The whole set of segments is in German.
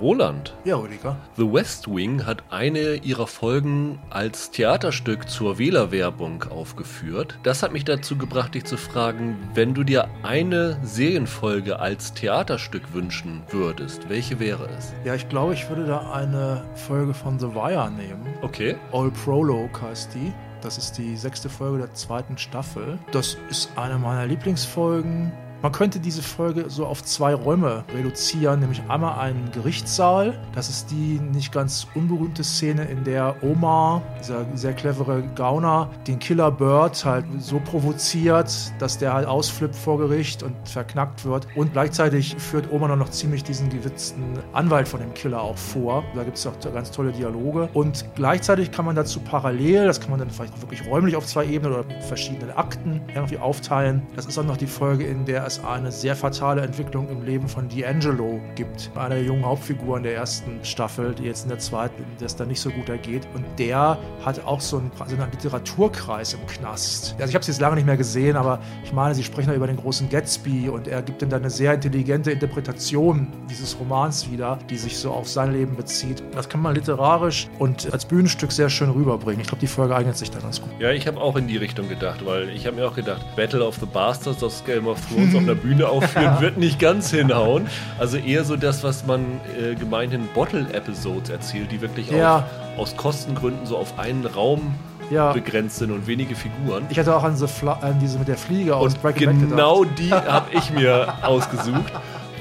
Roland. Ja, Rüdiger. The West Wing hat eine ihrer Folgen als Theaterstück zur Wählerwerbung aufgeführt. Das hat mich dazu gebracht, dich zu fragen, wenn du dir eine Serienfolge als Theaterstück wünschen würdest, welche wäre es? Ja, ich glaube, ich würde da eine Folge von The Wire nehmen. Okay. All Prologue heißt die. Das ist die sechste Folge der zweiten Staffel. Das ist eine meiner Lieblingsfolgen. Man könnte diese Folge so auf zwei Räume reduzieren, nämlich einmal einen Gerichtssaal. Das ist die nicht ganz unberühmte Szene, in der Omar, dieser sehr clevere Gauner, den Killer Bird halt so provoziert, dass der halt ausflippt vor Gericht und verknackt wird. Und gleichzeitig führt Omar noch ziemlich diesen gewitzten Anwalt von dem Killer auch vor. Da gibt es auch ganz tolle Dialoge. Und gleichzeitig kann man dazu parallel, das kann man dann vielleicht wirklich räumlich auf zwei Ebenen oder mit verschiedenen Akten irgendwie aufteilen. Das ist auch noch die Folge, in der es es eine sehr fatale Entwicklung im Leben von D'Angelo gibt. Einer der jungen Hauptfiguren der ersten Staffel, die jetzt in der zweiten, das dann nicht so gut ergeht. Und der hat auch so einen, so einen Literaturkreis im Knast. Also ich habe es jetzt lange nicht mehr gesehen, aber ich meine, sie sprechen da über den großen Gatsby und er gibt dann eine sehr intelligente Interpretation dieses Romans wieder, die sich so auf sein Leben bezieht. Das kann man literarisch und als Bühnenstück sehr schön rüberbringen. Ich glaube, die Folge eignet sich da ganz gut. Ja, ich habe auch in die Richtung gedacht, weil ich habe mir auch gedacht, Battle of the Bastards aus Game of Thrones auf einer Bühne aufführen, wird nicht ganz hinhauen. Also eher so das, was man äh, gemeinhin Bottle-Episodes erzählt, die wirklich Ja. auch aus Kostengründen so auf einen Raum Ja. begrenzt sind und wenige Figuren. Ich hatte auch an, so an diese mit der Fliege aus Und Breaking genau die habe ich mir ausgesucht.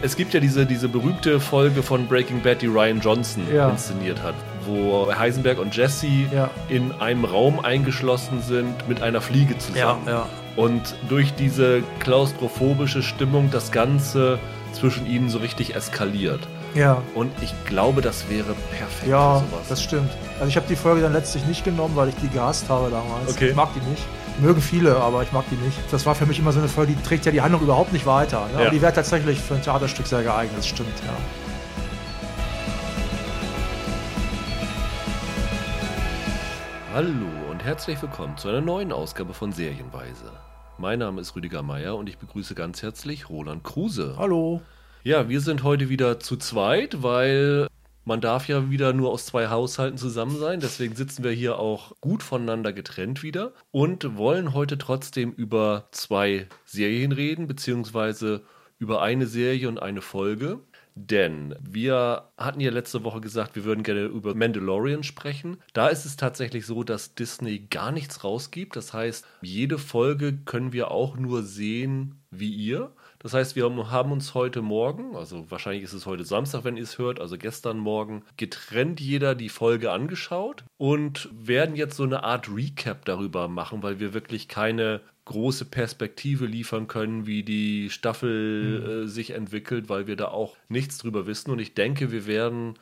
Es gibt ja diese, diese berühmte Folge von Breaking Bad, die Ryan Johnson Ja. inszeniert hat, wo Heisenberg und Jesse Ja. in einem Raum eingeschlossen sind mit einer Fliege zusammen. Ja, ja. Und durch diese klaustrophobische Stimmung das Ganze zwischen ihnen so richtig eskaliert. Ja, Und ich glaube, das wäre perfekt ja, für sowas. das stimmt. Also ich habe die Folge dann letztlich nicht genommen, weil ich die gehasst habe damals. Okay. Ich mag die nicht. Mögen viele, aber ich mag die nicht. Das war für mich immer so eine Folge, die trägt ja die Handlung überhaupt nicht weiter. Ne? Ja. Aber die wäre tatsächlich für ein Theaterstück sehr geeignet, das stimmt, ja. Hallo und herzlich willkommen zu einer neuen Ausgabe von Serienweise. Mein Name ist Rüdiger Meier und ich begrüße ganz herzlich Roland Kruse. Hallo. Ja, wir sind heute wieder zu zweit, weil man darf ja wieder nur aus zwei Haushalten zusammen sein. Deswegen sitzen wir hier auch gut voneinander getrennt wieder und wollen heute trotzdem über zwei Serien reden, beziehungsweise über eine Serie und eine Folge. Denn wir hatten ja letzte Woche gesagt, wir würden gerne über Mandalorian sprechen. Da ist es tatsächlich so, dass Disney gar nichts rausgibt. Das heißt, jede Folge können wir auch nur sehen wie ihr. Das heißt, wir haben uns heute Morgen, also wahrscheinlich ist es heute Samstag, wenn ihr es hört, also gestern Morgen, getrennt jeder die Folge angeschaut und werden jetzt so eine Art Recap darüber machen, weil wir wirklich keine große Perspektive liefern können, wie die Staffel äh, sich entwickelt, weil wir da auch nichts drüber wissen. Und ich denke, wir werden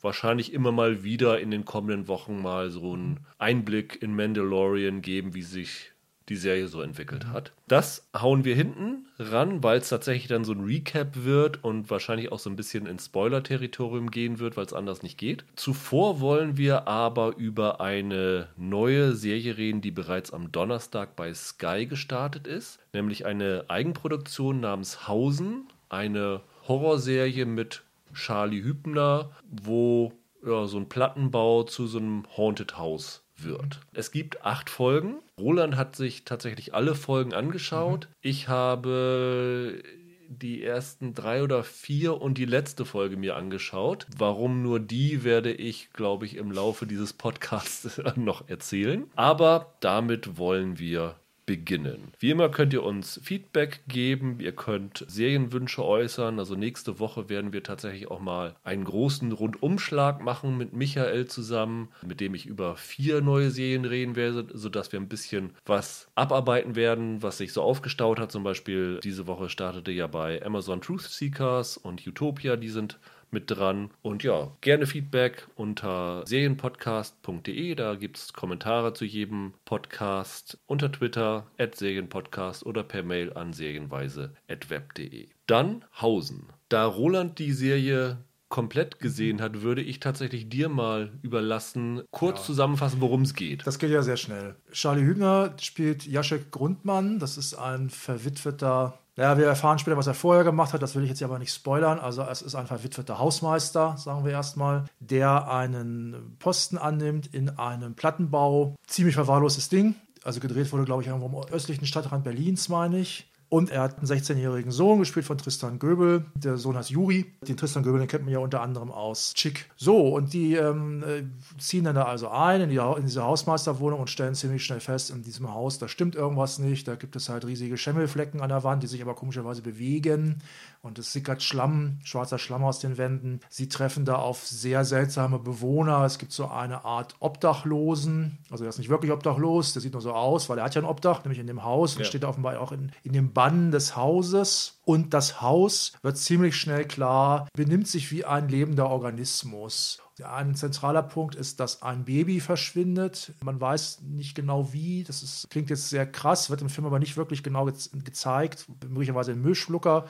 wahrscheinlich immer mal wieder in den kommenden Wochen mal so einen Einblick in Mandalorian geben, wie sich die Serie so entwickelt hat. Das hauen wir hinten ran, weil es tatsächlich dann so ein Recap wird und wahrscheinlich auch so ein bisschen ins Spoiler-Territorium gehen wird, weil es anders nicht geht. Zuvor wollen wir aber über eine neue Serie reden, die bereits am Donnerstag bei Sky gestartet ist, nämlich eine Eigenproduktion namens Hausen, eine Horrorserie mit Charlie Hübner, wo ja, so ein Plattenbau zu so einem Haunted House wird. Es gibt acht Folgen. Roland hat sich tatsächlich alle Folgen angeschaut. Ich habe die ersten drei oder vier und die letzte Folge mir angeschaut. Warum nur die, werde ich, glaube ich, im Laufe dieses Podcasts noch erzählen. Aber damit wollen wir beginnen. Wie immer könnt ihr uns Feedback geben, ihr könnt Serienwünsche äußern. Also nächste Woche werden wir tatsächlich auch mal einen großen Rundumschlag machen mit Michael zusammen, mit dem ich über vier neue Serien reden werde, sodass wir ein bisschen was abarbeiten werden, was sich so aufgestaut hat. Zum Beispiel diese Woche startete ja bei Amazon Truth Seekers und Utopia, die sind mit dran. Und ja, gerne Feedback unter serienpodcast.de. Da gibt es Kommentare zu jedem Podcast unter Twitter at Serienpodcast oder per Mail an serienweise.web.de. Dann Hausen. Da Roland die Serie komplett gesehen hat, würde ich tatsächlich dir mal überlassen, kurz zusammenfassen, worum es geht. Das geht ja sehr schnell. Charlie Hübner spielt Jacek Grundmann. Das ist ein verwitweter Naja, wir erfahren später, was er vorher gemacht hat. Das will ich jetzt aber nicht spoilern. Also es ist ein verwitweter Hausmeister, sagen wir erstmal, der einen Posten annimmt in einem Plattenbau. Ziemlich verwahrlostes Ding. Also gedreht wurde, glaube ich, irgendwo im östlichen Stadtrand Berlins, meine ich. Und er hat einen 16-jährigen Sohn, gespielt von Tristan Göbel. Der Sohn heißt Juri. Den Tristan Göbel, den kennt man ja unter anderem aus Chick. So, und die ähm, äh, ziehen dann da also ein in, die, in diese Hausmeisterwohnung und stellen ziemlich schnell fest, in diesem Haus, da stimmt irgendwas nicht. Da gibt es halt riesige Schimmelflecken an der Wand, die sich aber komischerweise bewegen und es sickert Schlamm, schwarzer Schlamm aus den Wänden. Sie treffen da auf sehr seltsame Bewohner. Es gibt so eine Art Obdachlosen. Also er ist nicht wirklich obdachlos, der sieht nur so aus, weil er hat ja ein Obdach, nämlich in dem Haus und ja. steht offenbar auch in, in dem Bann des Hauses. Und das Haus wird ziemlich schnell klar, benimmt sich wie ein lebender Organismus. Ein zentraler Punkt ist, dass ein Baby verschwindet. Man weiß nicht genau wie. Das ist, klingt jetzt sehr krass, wird im Film aber nicht wirklich genau ge gezeigt. Möglicherweise ein Müllschlucker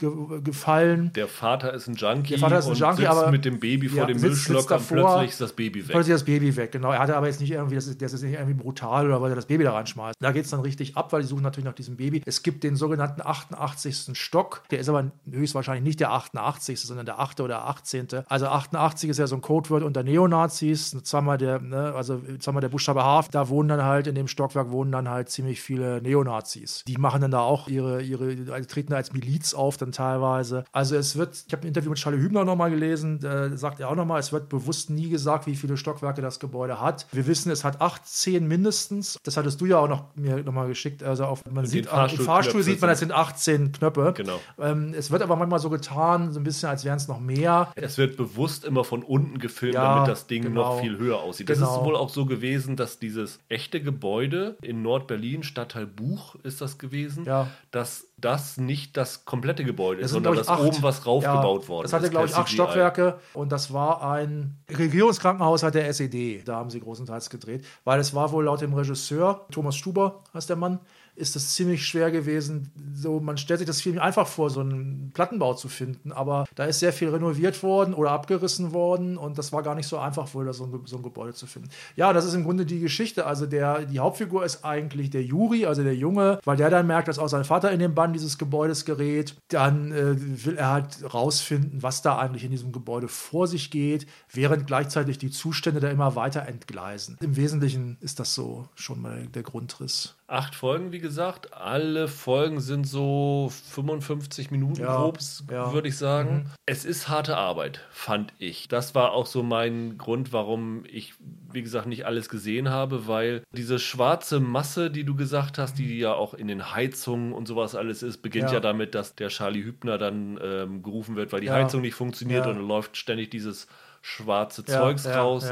ge gefallen. Der Vater ist ein Junkie, der Vater ist ein Junkie sitzt aber mit dem Baby vor ja, dem Müllschlocker und plötzlich ist das Baby weg. Plötzlich ist das Baby weg, genau. Er hatte aber jetzt nicht irgendwie, das ist, das ist nicht irgendwie brutal oder weil er das Baby da reinschmeißt. Da geht es dann richtig ab, weil die suchen natürlich nach diesem Baby. Es gibt den sogenannten 88. Stock. Der ist aber höchstwahrscheinlich nicht der 88., sondern der 8. oder 18. Also 88 ist ja so ein Codewort unter Neonazis. Zweimal der, ne, also zweimal der Buchstabe H. Da wohnen dann halt, in dem Stockwerk wohnen dann halt ziemlich viele Neonazis. Die machen dann da auch ihre, ihre, treten da als Miliz auf, dann teilweise. Also es wird, ich habe ein Interview mit Charlie Hübner nochmal gelesen, da sagt er auch nochmal, es wird bewusst nie gesagt, wie viele Stockwerke das Gebäude hat. Wir wissen, es hat 18 mindestens. Das hattest du ja auch noch mir nochmal geschickt. Also auf, man sieht, Fahrstuhl, im Fahrstuhl sieht man, es sind 18 Knöpfe. Genau. Ähm, es wird aber manchmal so getan, so ein bisschen, als wären es noch mehr. Es wird bewusst immer von unten gefilmt, ja, damit das Ding genau. noch viel höher aussieht. Das genau. ist wohl auch so gewesen, dass dieses echte Gebäude in Nordberlin, Stadtteil Buch ist das gewesen, ja. dass das nicht das komplette Gebäude ist, sondern dass acht, oben was raufgebaut ja, worden ist. Das hatte, glaube ich, acht Stockwerke und das war ein Regierungskrankenhaus hat der SED. Da haben sie großenteils gedreht, weil es war wohl laut dem Regisseur, Thomas Stuber heißt der Mann, ist es ziemlich schwer gewesen. So, man stellt sich das viel einfach vor, so einen Plattenbau zu finden, aber da ist sehr viel renoviert worden oder abgerissen worden und das war gar nicht so einfach, wohl da so ein, so ein Gebäude zu finden. Ja, das ist im Grunde die Geschichte. Also der, die Hauptfigur ist eigentlich der Juri, also der Junge, weil der dann merkt, dass auch sein Vater in den Bann dieses Gebäudes gerät. Dann äh, will er halt rausfinden, was da eigentlich in diesem Gebäude vor sich geht, während gleichzeitig die Zustände da immer weiter entgleisen. Im Wesentlichen ist das so schon mal der Grundriss. Acht Folgen, wie gesagt. Alle Folgen sind so 55 Minuten ja, grob, ja. würde ich sagen. Mhm. Es ist harte Arbeit, fand ich. Das war auch so mein Grund, warum ich, wie gesagt, nicht alles gesehen habe, weil diese schwarze Masse, die du gesagt hast, die ja auch in den Heizungen und sowas alles ist, beginnt ja, ja damit, dass der Charlie Hübner dann ähm, gerufen wird, weil die Heizung nicht funktioniert und dann läuft ständig dieses schwarze Zeugs raus.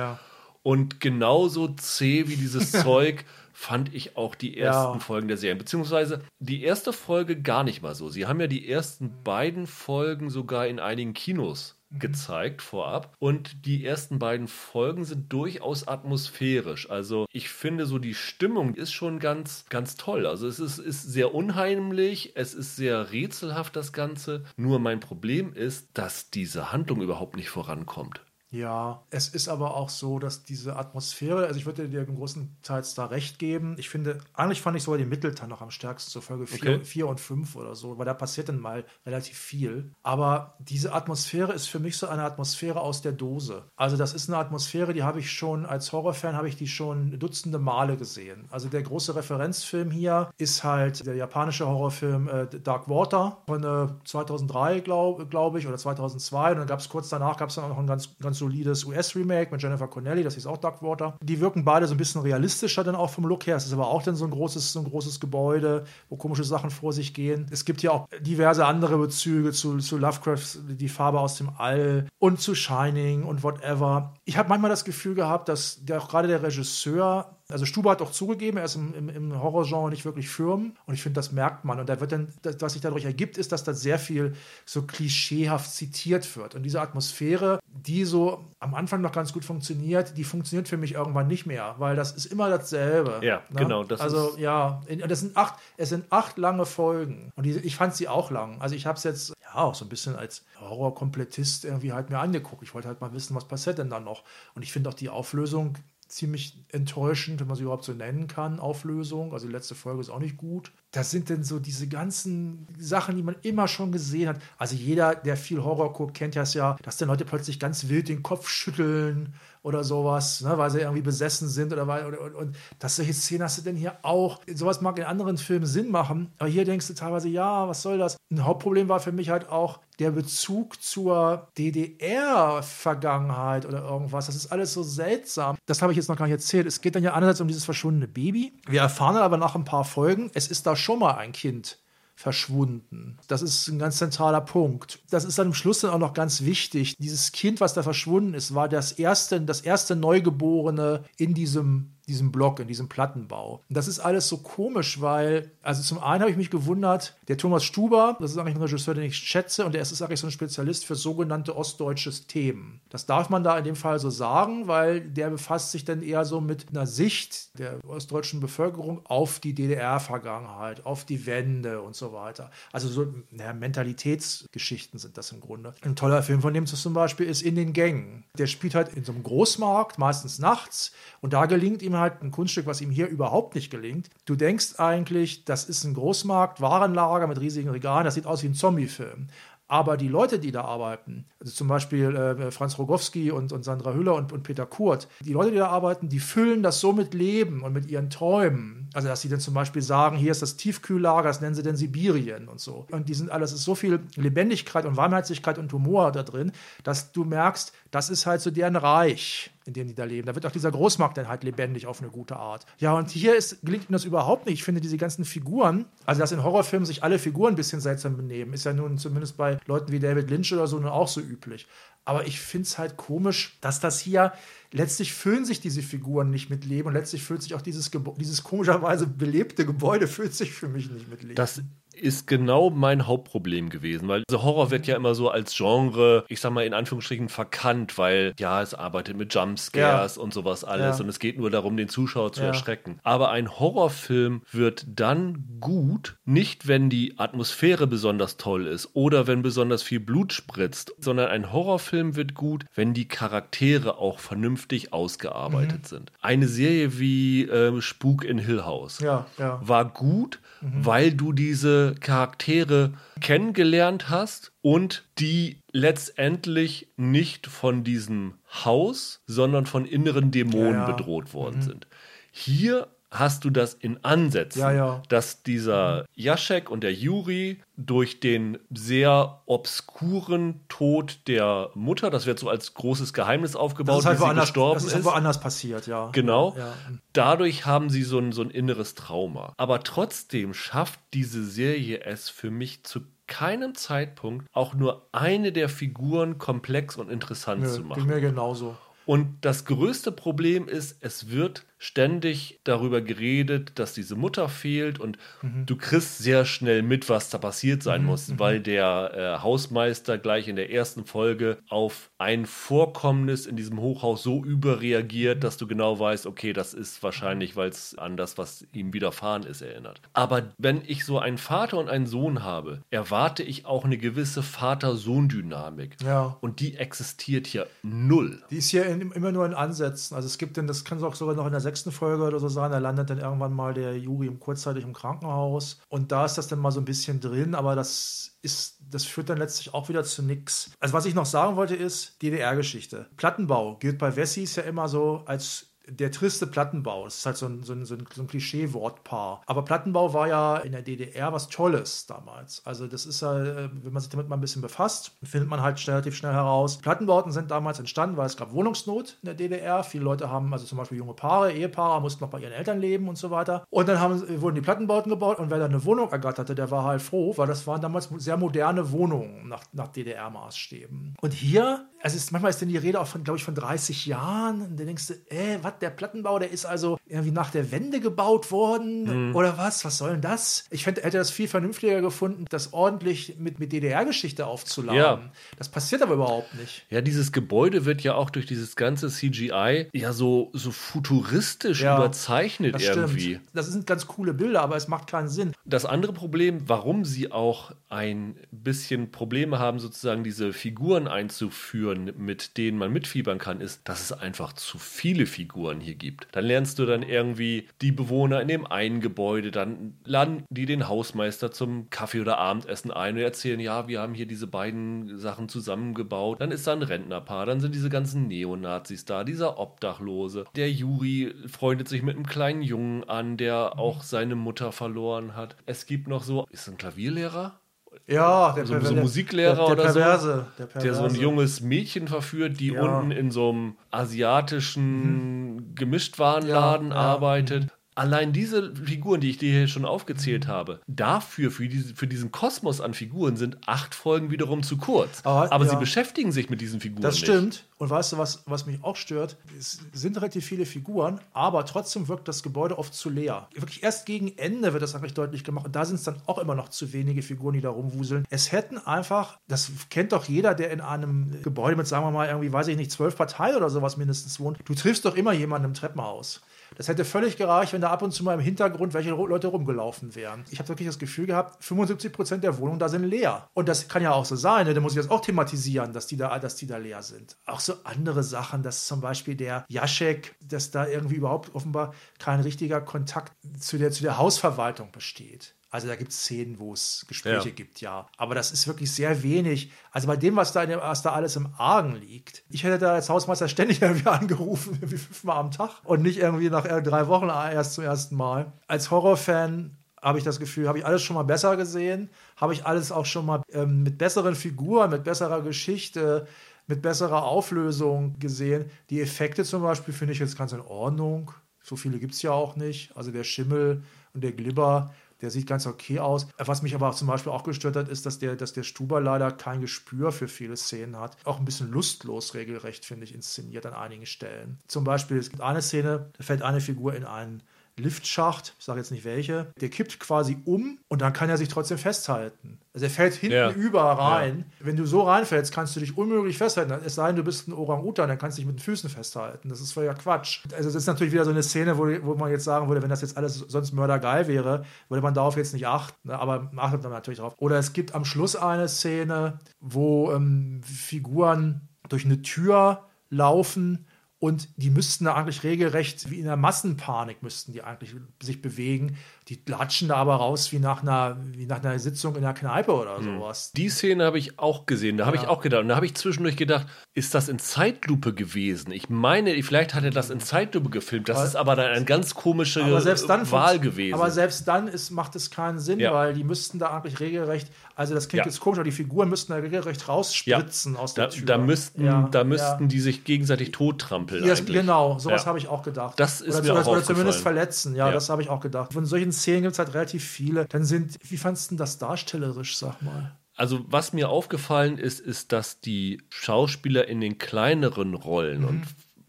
Und genauso zäh wie dieses Zeug fand ich auch die ersten ja. Folgen der Serie. Beziehungsweise die erste Folge gar nicht mal so. Sie haben ja die ersten beiden Folgen sogar in einigen Kinos mhm. gezeigt vorab. Und die ersten beiden Folgen sind durchaus atmosphärisch. Also ich finde so die Stimmung ist schon ganz, ganz toll. Also es ist, ist sehr unheimlich, es ist sehr rätselhaft das Ganze. Nur mein Problem ist, dass diese Handlung überhaupt nicht vorankommt. Ja, es ist aber auch so, dass diese Atmosphäre, also ich würde dir im großen Teils da recht geben. Ich finde, eigentlich fand ich sogar den Mittelteil noch am stärksten zur Folge 4 okay. und 5 oder so, weil da passiert dann mal relativ viel. Aber diese Atmosphäre ist für mich so eine Atmosphäre aus der Dose. Also das ist eine Atmosphäre, die habe ich schon, als Horrorfan habe ich die schon dutzende Male gesehen. Also der große Referenzfilm hier ist halt der japanische Horrorfilm äh, Dark Water von äh, 2003, glaube glaub ich, oder 2002. Und dann gab es kurz danach, gab es dann auch noch einen ganz, ganz solides US-Remake mit Jennifer Connelly, das hieß auch Darkwater. Die wirken beide so ein bisschen realistischer dann auch vom Look her. Es ist aber auch dann so ein großes, so ein großes Gebäude, wo komische Sachen vor sich gehen. Es gibt ja auch diverse andere Bezüge zu, zu Lovecraft, die Farbe aus dem All und zu Shining und whatever. Ich habe manchmal das Gefühl gehabt, dass der, auch gerade der Regisseur also Stuber hat auch zugegeben, er ist im, im, im Horrorgenre nicht wirklich firm und ich finde, das merkt man. Und da wird dann, das, was sich dadurch ergibt, ist, dass da sehr viel so klischeehaft zitiert wird. Und diese Atmosphäre, die so am Anfang noch ganz gut funktioniert, die funktioniert für mich irgendwann nicht mehr, weil das ist immer dasselbe. Ja, ne? genau. Das also ja, das sind acht, es sind acht lange Folgen und die, ich fand sie auch lang. Also ich habe es jetzt ja auch so ein bisschen als Horrorkomplettist irgendwie halt mir angeguckt. Ich wollte halt mal wissen, was passiert denn dann noch. Und ich finde auch die Auflösung ziemlich enttäuschend, wenn man sie überhaupt so nennen kann, Auflösung. Also die letzte Folge ist auch nicht gut. Das sind denn so diese ganzen Sachen, die man immer schon gesehen hat. Also jeder, der viel Horror guckt, kennt das ja, dass dann Leute plötzlich ganz wild den Kopf schütteln oder sowas, ne, weil sie irgendwie besessen sind oder weil, oder, und, und dass solche Szenen hast du denn hier auch. Sowas mag in anderen Filmen Sinn machen, aber hier denkst du teilweise, ja, was soll das? Ein Hauptproblem war für mich halt auch der Bezug zur DDR-Vergangenheit oder irgendwas. Das ist alles so seltsam. Das habe ich jetzt noch gar nicht erzählt. Es geht dann ja einerseits um dieses verschwundene Baby. Wir erfahren aber nach ein paar Folgen, es ist da schon mal ein Kind verschwunden. Das ist ein ganz zentraler Punkt. Das ist dann am Schluss dann auch noch ganz wichtig. Dieses Kind, was da verschwunden ist, war das erste, das erste Neugeborene in diesem diesem Block, in diesem Plattenbau. Und das ist alles so komisch, weil, also zum einen habe ich mich gewundert, der Thomas Stuber, das ist eigentlich ein Regisseur, den ich schätze, und der ist eigentlich so ein Spezialist für sogenannte ostdeutsche Themen. Das darf man da in dem Fall so sagen, weil der befasst sich dann eher so mit einer Sicht der ostdeutschen Bevölkerung auf die DDR-Vergangenheit, auf die Wende und so weiter. Also so naja, Mentalitätsgeschichten sind das im Grunde. Ein toller Film von dem zum Beispiel ist In den Gängen. Der spielt halt in so einem Großmarkt, meistens nachts, und da gelingt ihm halt ein Kunststück, was ihm hier überhaupt nicht gelingt. Du denkst eigentlich, das ist ein Großmarkt, Warenlager mit riesigen Regalen, das sieht aus wie ein Zombie-Film. Aber die Leute, die da arbeiten, also zum Beispiel äh, Franz Rogowski und, und Sandra Hüller und, und Peter Kurt, die Leute, die da arbeiten, die füllen das so mit Leben und mit ihren Träumen. Also, dass sie dann zum Beispiel sagen, hier ist das Tiefkühllager, das nennen sie denn Sibirien und so. Und die sind alles, ist so viel Lebendigkeit und Warmherzigkeit und Humor da drin, dass du merkst, das ist halt so deren Reich in dem die da leben. Da wird auch dieser Großmarkt dann halt lebendig auf eine gute Art. Ja, und hier ist, gelingt ihm das überhaupt nicht. Ich finde, diese ganzen Figuren, also dass in Horrorfilmen sich alle Figuren ein bisschen seltsam benehmen, ist ja nun zumindest bei Leuten wie David Lynch oder so nun auch so üblich. Aber ich finde es halt komisch, dass das hier letztlich füllen sich diese Figuren nicht mit Leben und letztlich füllt sich auch dieses, dieses komischerweise belebte Gebäude füllt sich für mich nicht mit Leben. Das ist genau mein Hauptproblem gewesen, weil also Horror wird ja immer so als Genre, ich sag mal in Anführungsstrichen verkannt, weil ja, es arbeitet mit Jumpscares ja. und sowas alles ja. und es geht nur darum, den Zuschauer zu ja. erschrecken. Aber ein Horrorfilm wird dann gut, nicht wenn die Atmosphäre besonders toll ist oder wenn besonders viel Blut spritzt, sondern ein Horrorfilm wird gut, wenn die Charaktere auch vernünftig ausgearbeitet mhm. sind. Eine Serie wie äh, Spuk in Hill House war gut, mhm. weil du diese Charaktere kennengelernt hast und die letztendlich nicht von diesem Haus, sondern von inneren Dämonen ja, ja. bedroht worden mhm. sind. Hier hast du das in Ansätzen, ja, ja. dass dieser Jaschek und der Juri durch den sehr obskuren Tod der Mutter, das wird so als großes Geheimnis aufgebaut, das ist halt wie sie gestorben das ist. Halt woanders passiert, ja. Genau. Ja. Dadurch haben sie so ein, so ein inneres Trauma. Aber trotzdem schafft diese Serie es für mich zu keinem Zeitpunkt auch nur eine der Figuren komplex und interessant Nö, zu machen. Mir genauso. Und das größte Problem ist, es wird ständig darüber geredet, dass diese Mutter fehlt und mhm. du kriegst sehr schnell mit, was da passiert sein mhm. muss, mhm. weil der äh, Hausmeister gleich in der ersten Folge auf ein Vorkommnis in diesem Hochhaus so überreagiert, dass du genau weißt, okay, das ist wahrscheinlich, weil es an das, was ihm widerfahren ist, erinnert. Aber wenn ich so einen Vater und einen Sohn habe, erwarte ich auch eine gewisse Vater-Sohn-Dynamik. Ja. Und die existiert hier null. Die ist hier in, immer nur in Ansätzen. Also es gibt denn, das kann es auch sogar noch in der sechsten Folge oder so sein, da landet dann irgendwann mal der Juri kurzzeitig im Krankenhaus. Und da ist das dann mal so ein bisschen drin, aber das ist, das führt dann letztlich auch wieder zu nichts. Also was ich noch sagen wollte ist, DDR-Geschichte. Plattenbau gilt bei Wessis ja immer so als der triste Plattenbau. Das ist halt so ein, so ein, so ein, Klischee-Wortpaar. Aber Plattenbau war ja in der DDR was Tolles damals. Also das ist ja, äh, wenn man sich damit mal ein bisschen befasst, findet man halt relativ schnell heraus. Plattenbauten sind damals entstanden, weil es gab Wohnungsnot in der DDR. Viele Leute haben, also zum Beispiel junge Paare, Ehepaare, mussten noch bei ihren Eltern leben und so weiter. Und dann haben, wurden die Plattenbauten gebaut und wer da eine Wohnung ergatterte, der war halt froh, weil das waren damals sehr moderne Wohnungen nach, nach DDR-Maßstäben. Und hier, also ist, manchmal ist denn die Rede auch von, glaube ich, von 30 Jahren. Und dann denkst du, äh, was, der Plattenbau, der ist also irgendwie nach der Wende gebaut worden mhm. oder was? Was soll denn das? Ich fänd, hätte das viel vernünftiger gefunden, das ordentlich mit, mit DDR-Geschichte aufzuladen. Ja. Das passiert aber überhaupt nicht. Ja, dieses Gebäude wird ja auch durch dieses ganze CGI ja so, so futuristisch ja, überzeichnet das irgendwie. Stimmt. Das sind ganz coole Bilder, aber es macht keinen Sinn. Das andere Problem, warum sie auch ein bisschen Probleme haben, sozusagen diese Figuren einzuführen, mit denen man mitfiebern kann, ist, dass es einfach zu viele Figuren Figuren hier gibt. Dann lernst du dann irgendwie die Bewohner in dem einen Gebäude, dann laden die den Hausmeister zum Kaffee oder Abendessen ein und erzählen, ja, wir haben hier diese beiden Sachen zusammengebaut. Dann ist da ein Rentnerpaar, dann sind diese ganzen Neonazis da, dieser Obdachlose. Der Juri freundet sich mit einem kleinen Jungen an, der auch seine Mutter verloren hat. Es gibt noch so, ist ein Klavierlehrer? Ja, der, so, Perver- so Musiklehrer der, der oder Perverse, so, der der so ein Perverse. junges Mädchen verführt, die Ja. unten in so einem asiatischen Gemischtwarenladen Ja, ja. arbeitet. Allein diese Figuren, die ich dir hier schon aufgezählt habe, dafür, für, diese, für diesen Kosmos an Figuren, sind acht Folgen wiederum zu kurz. Aber- Aber, ja. sie beschäftigen sich mit diesen Figuren Das nicht. stimmt. Und weißt du, was, was mich auch stört? Es sind relativ viele Figuren, aber trotzdem wirkt das Gebäude oft zu leer. Wirklich erst gegen Ende wird das eigentlich deutlich gemacht. Und da sind es dann auch immer noch zu wenige Figuren, die da rumwuseln. Es hätten einfach, das kennt doch jeder, der in einem Gebäude mit, sagen wir mal, irgendwie, weiß ich nicht, zwölf Parteien oder sowas mindestens wohnt. Du triffst doch immer jemanden im Treppenhaus. Das hätte völlig gereicht, wenn da ab und zu mal im Hintergrund welche Leute rumgelaufen wären. Ich habe wirklich das Gefühl gehabt, 75% der Wohnungen da sind leer. Und das kann ja auch so sein, ne? da muss ich das auch thematisieren, dass die, da, dass die da leer sind. Auch so andere Sachen, dass zum Beispiel der Jaschek, dass da irgendwie überhaupt offenbar kein richtiger Kontakt zu der, zu der Hausverwaltung besteht. Also da gibt es Szenen, wo es Gespräche Ja. gibt, ja. Aber das ist wirklich sehr wenig. Also bei dem, was da, dem, was da alles im Argen liegt. Ich hätte da als Hausmeister ständig irgendwie angerufen, irgendwie fünfmal am Tag und nicht irgendwie nach äh, drei Wochen erst zum ersten Mal. Als Horrorfan habe ich das Gefühl, habe ich alles schon mal besser gesehen, habe ich alles auch schon mal ähm, mit besseren Figuren, mit besserer Geschichte, mit besserer Auflösung gesehen. Die Effekte zum Beispiel finde ich jetzt ganz in Ordnung. So viele gibt es ja auch nicht. Also der Schimmel und der Glibber, der sieht ganz okay aus. Was mich aber zum Beispiel auch gestört hat, ist, dass der, dass der Stuber leider kein Gespür für viele Szenen hat. Auch ein bisschen lustlos regelrecht, finde ich, inszeniert an einigen Stellen. Zum Beispiel, es gibt eine Szene, da fällt eine Figur in einen Liftschacht, ich sage jetzt nicht welche, der kippt quasi um und dann kann er sich trotzdem festhalten. Also er fällt hinten Ja. über rein. Wenn du so reinfällst, kannst du dich unmöglich festhalten. Es sei denn, du bist ein Orang-Utan, dann kannst du dich mit den Füßen festhalten. Das ist völliger Quatsch. Also das ist natürlich wieder so eine Szene, wo, wo man jetzt sagen würde, wenn das jetzt alles sonst mördergeil wäre, würde man darauf jetzt nicht achten. ne? Aber man achtet dann natürlich drauf. Oder es gibt am Schluss eine Szene, wo ähm, Figuren durch eine Tür laufen und die müssten da eigentlich regelrecht, wie in einer Massenpanik müssten die eigentlich sich bewegen. Die latschen da aber raus wie nach einer, wie nach einer Sitzung in einer Kneipe oder sowas. Die Szene habe ich auch gesehen. Da habe Ja. ich auch gedacht. Und da habe ich zwischendurch gedacht, ist das in Zeitlupe gewesen? Ich meine, vielleicht hat er das in Zeitlupe gefilmt. Das Aber- ist aber dann eine ganz komische Aber selbst dann Wahl gewesen. Aber selbst dann ist, macht es keinen Sinn, Ja. weil die müssten da eigentlich regelrecht, also das klingt Ja. jetzt komisch, aber die Figuren müssten da regelrecht rausspritzen aus der da, Tür. da müssten, da müssten die sich gegenseitig tottrampeln. Eigentlich. genau, sowas habe ich auch gedacht. Das ist oder, mir oder, auch oder zumindest verletzen, ja, Ja. das habe ich auch gedacht. Von solchen Szenen gibt es halt relativ viele. Dann sind, wie fandest du das darstellerisch, sag mal? Also, was mir aufgefallen ist, ist, dass die Schauspieler in den kleineren Rollen Mhm. und